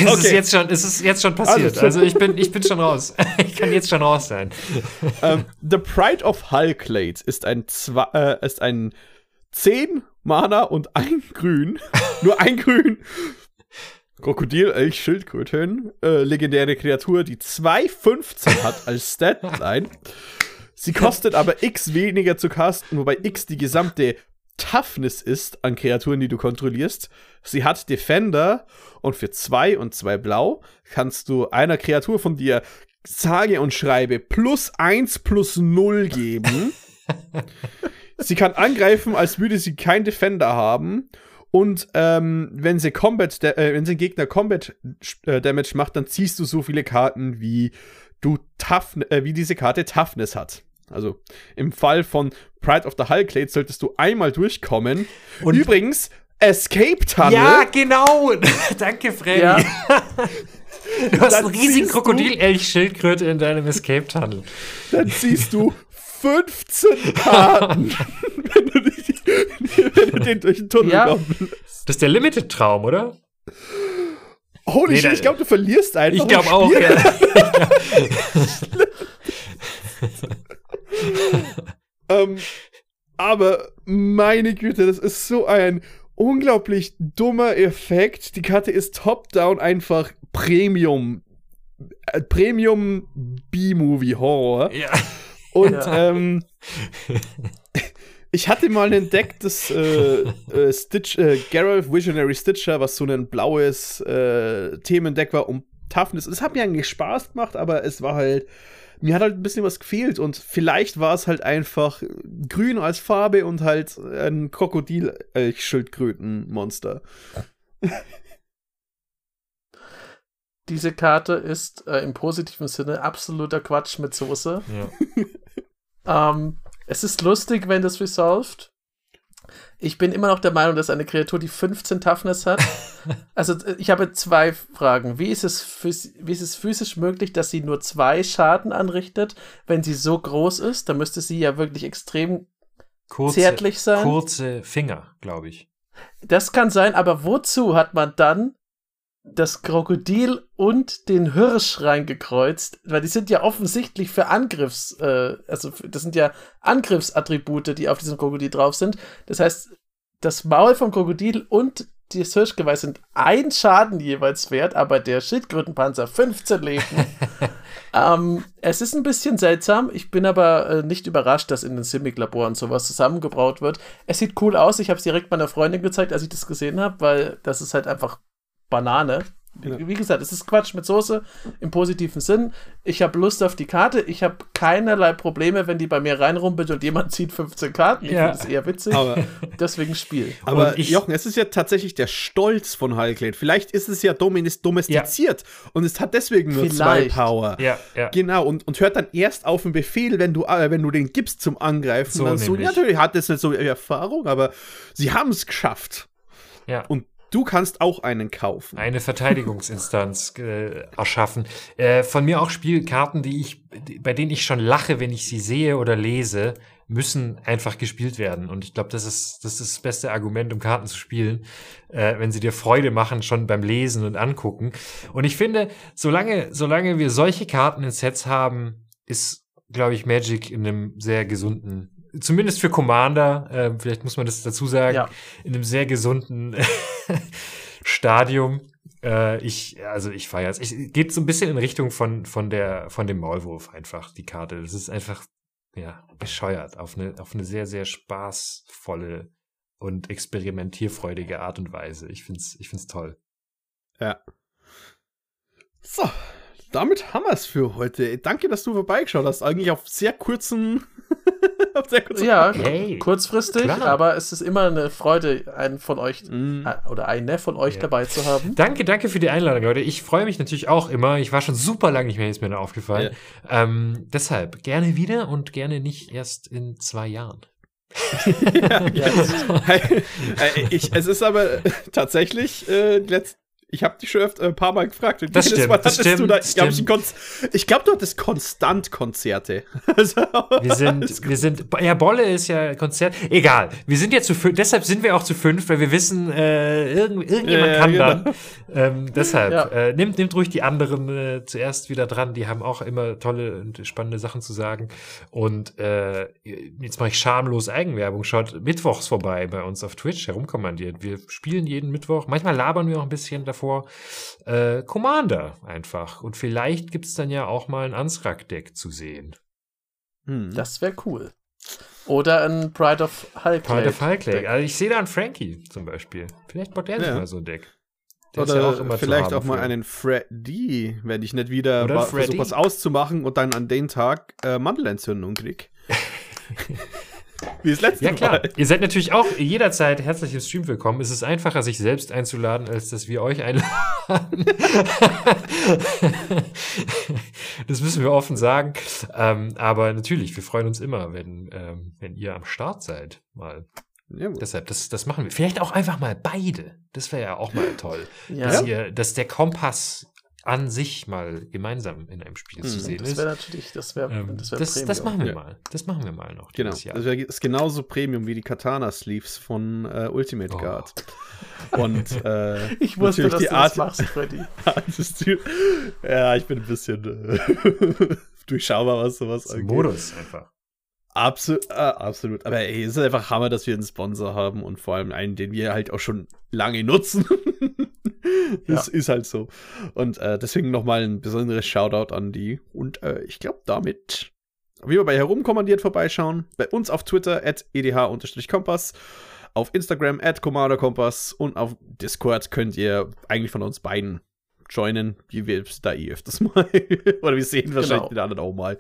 ist Okay. jetzt schon, es ist jetzt schon passiert. Alles Also ich bin, ich bin schon raus. [laughs] ich kann jetzt schon raus sein. ähm, The Pride of Hulklade ist ein, zwei, äh, ist ein 10 Mana und ein Grün. Nur ein Grün. Krokodil, Elch, Schildkröten. Äh, legendäre Kreatur, die 2,15 hat als Statline. Sie kostet aber X weniger zu casten, wobei X die gesamte Toughness ist an Kreaturen, die du kontrollierst. Sie hat Defender und für 2 und 2 Blau kannst du einer Kreatur von dir sage und schreibe plus 1 plus 0 geben. [laughs] sie kann angreifen, als würde sie kein Defender haben. Und ähm, wenn sie Combat, äh, wenn sie Gegner Combat äh, Damage macht, dann ziehst du so viele Karten, wie du Tough, äh, wie diese Karte Toughness hat. Also im Fall von Pride of the Hulklade solltest du einmal durchkommen. Und- Übrigens, Escape Tunnel. Ja, genau. [laughs] Danke, Freddy. Ja. Du hast Dann einen riesigen Krokodil-Elch-Schildkröte in deinem Escape-Tunnel. dann ziehst du 15 Karten, [laughs] wenn, wenn du den durch den Tunnel Ja. Das ist der Limited-Traum, oder? Holy Nee, shit, ich glaube, du verlierst einfach. Ich glaube im auch, ja. [laughs] Ähm, aber meine Güte, das ist so ein unglaublich dummer Effekt. Die Karte ist top-down einfach Premium. Äh, Premium B-Movie Horror. ja. Und Ja. ähm, [laughs] Ich hatte mal entdeckt, das äh, äh, Stitch, äh, Geralt Visionary Stitcher, was so ein blaues äh, Themendeck war um Toughness. Es hat mir eigentlich Spaß gemacht, aber es war halt, mir hat halt ein bisschen was gefehlt und vielleicht war es halt einfach grün als Farbe und halt ein Krokodil-Schildkröten-Monster. [laughs] Diese Karte ist äh, im positiven Sinne absoluter Quatsch mit Soße. Ja. [laughs] Ähm, es ist lustig, wenn das resolved. Ich bin immer noch der Meinung, dass eine Kreatur, die 15 Toughness hat. [laughs] also, äh, ich habe zwei Fragen. Wie ist, es wie ist es physisch möglich, dass sie nur zwei Schaden anrichtet, wenn sie so groß ist? Da müsste sie ja wirklich extrem Kurze, zärtlich sein. kurze Finger, glaube ich. Das kann sein, aber wozu hat man dann das Krokodil und den Hirsch reingekreuzt? Weil die sind ja offensichtlich für Angriffs, äh, also für- das sind ja Angriffsattribute, die auf diesem Krokodil drauf sind. Das heißt, das Maul vom Krokodil und das Hirschgeweih sind ein Schaden jeweils wert, aber der Schildkrötenpanzer 15 Leben. [laughs] ähm, es ist ein bisschen seltsam. Ich bin aber äh, nicht überrascht, dass in den Simic-Laboren sowas zusammengebraut wird. Es sieht cool aus. Ich habe es direkt meiner Freundin gezeigt, als ich das gesehen habe, weil das ist halt einfach Banane. Wie, Ja. wie gesagt, es ist Quatsch mit Soße im positiven Sinn. Ich habe Lust auf die Karte. Ich habe keinerlei Probleme, wenn die bei mir reinrumpelt und jemand zieht 15 Karten. Ich Ja. finde es eher witzig. Aber, [laughs] Deswegen Spiel. aber ich- Jochen, es ist ja tatsächlich der Stolz von Halklade. Vielleicht ist es ja dominis- domestiziert und es hat deswegen nur zwei Vielleicht. Power. Ja, ja. Genau, und, und hört dann erst auf den Befehl, wenn du, äh, wenn du den gibst zum Angreifen. So dann so, ja, natürlich hat das nicht so Erfahrung, aber sie haben es geschafft. ja. Und du kannst auch einen kaufen. eine Verteidigungsinstanz [laughs] äh, erschaffen. Äh, von mir auch Spielkarten, die ich, bei denen ich schon lache, wenn ich sie sehe oder lese, müssen einfach gespielt werden. Und ich glaube, das ist, das ist das beste Argument, um Karten zu spielen, äh, wenn sie dir Freude machen, schon beim Lesen und Angucken. Und ich finde, solange, solange wir solche Karten in Sets haben, ist, glaube ich, Magic in einem sehr gesunden Zumindest für Commander, äh, vielleicht muss man das dazu sagen, Ja. in einem sehr gesunden [laughs] Stadium. Äh, ich, also ich feiere es. Ich geht so ein bisschen in Richtung von, von der, von dem Maulwurf einfach, die Karte. Das ist einfach, ja, bescheuert auf eine, auf eine sehr, sehr spaßvolle und experimentierfreudige Art und Weise. Ich find's, ich find's toll. Ja. So, damit haben wir es für heute. Danke, dass du vorbeigeschaut hast. Eigentlich auf sehr kurzen. [laughs] auf sehr kurzen Ja, Hey, [laughs] kurzfristig, klar. aber es ist immer eine Freude, einen von euch Mm. äh, oder eine von euch Ja. dabei zu haben. Danke, danke für die Einladung, Leute. Ich freue mich natürlich auch immer. Ich war schon super lange nicht mehr, ist mir da aufgefallen. Ähm, deshalb gerne wieder und gerne nicht erst in zwei Jahren. [laughs] Ja, Hey, äh, ich, es ist aber tatsächlich äh, letzt, ich habe dich schon öfter ein paar Mal gefragt. Das stimmt, Mal das hattest du stimmt, da, glaub ich, stimmt. Ich glaube, du hattest konstant Konzerte. [laughs] Also, Wir sind, wir sind, ja, Bolle ist ja Konzert. Egal. Wir sind ja zu fünf, deshalb sind wir auch zu fünf, weil wir wissen, äh, irgend, irgendjemand Ja, kann genau. dann. Ähm, deshalb, Ja. äh, nimmt, nimmt ruhig die anderen äh, zuerst wieder dran. Die haben auch immer tolle und spannende Sachen zu sagen. Und äh, jetzt mache ich schamlos Eigenwerbung. Schaut mittwochs vorbei bei uns auf Twitch herumkommandiert. Wir spielen jeden Mittwoch. Manchmal labern wir auch ein bisschen davor. Äh, Commander einfach. Und vielleicht gibt's dann ja auch mal ein Ansrak-Deck zu sehen. hm. Das wäre cool. Oder ein Pride of Hulk. Pride of Hulk Also ich sehe da einen Frankie zum Beispiel. Vielleicht baut der sich Ja. mal so ein Deck. Der ist Oder ja auch immer zu vielleicht haben auch mal für- einen Freddy, wenn ich nicht wieder versuche, was auszumachen und dann an den Tag äh, Mandelentzündung krieg. [laughs] Wie das letzte Ja, klar. Mal. Ihr seid natürlich auch jederzeit herzlich im Stream willkommen. Es ist einfacher, sich selbst einzuladen, als dass wir euch einladen. das müssen wir offen sagen. Ähm, aber natürlich, wir freuen uns immer, wenn, ähm, wenn ihr am Start seid. Mal. Ja. Deshalb, das, das machen wir. Vielleicht auch einfach mal beide. Das wäre ja auch mal toll. Ja, Dass, ihr, dass der Kompass an sich mal gemeinsam in einem Spiel zu Mhm. sehen das ist. wäre natürlich, das wäre Ähm, das wär das, das machen wir Ja. mal. Das machen wir mal noch. Genau. dieses Jahr. Das wär- ist genauso Premium wie die Katana-Sleeves von äh, Ultimate Oh. Guard. Und [laughs] äh, Ich wusste, natürlich dass die du das Art, machst, Freddy. [laughs] Ja, ich bin ein bisschen äh, [laughs] durchschaubar, was sowas Das ist ein Modus einfach. Absolut, äh, absolut. Aber ey, es ist einfach Hammer, dass wir einen Sponsor haben und vor allem einen, den wir halt auch schon lange nutzen. [laughs] das ist halt so. Und äh, deswegen nochmal ein besonderes Shoutout an die. Und äh, ich glaube, damit wie immer bei herumkommandiert vorbeischauen. Bei uns auf Twitter at edh-kompass, auf Instagram at Kompass und auf Discord könnt ihr eigentlich von uns beiden joinen, wie wir da eh öfters mal. [laughs] oder wir sehen wahrscheinlich Genau. den anderen auch mal.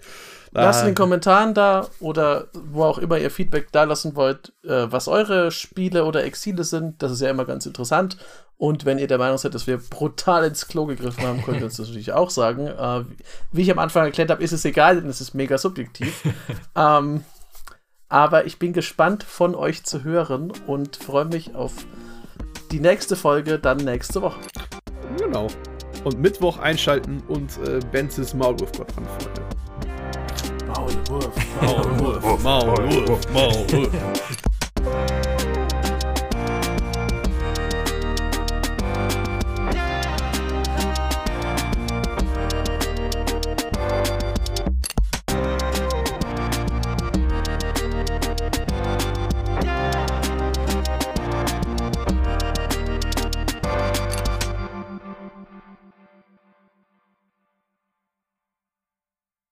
Lasst in Ah, den Kommentaren da oder wo auch immer ihr Feedback da lassen wollt, äh, was eure Spiele oder Exile sind. Das ist ja immer ganz interessant. Und wenn ihr der Meinung seid, dass wir brutal ins Klo gegriffen haben, könnt ihr uns das natürlich auch sagen. Äh, wie ich am Anfang erklärt habe, ist es egal, denn es ist mega subjektiv. [laughs] ähm, aber ich bin gespannt von euch zu hören und freue mich auf die nächste Folge dann nächste Woche. Genau. Und Mittwoch einschalten und äh, Benzes Maulwurf-Gott anfangen. Maulwurf. Maulwurf, Maulwurf, Maulwurf.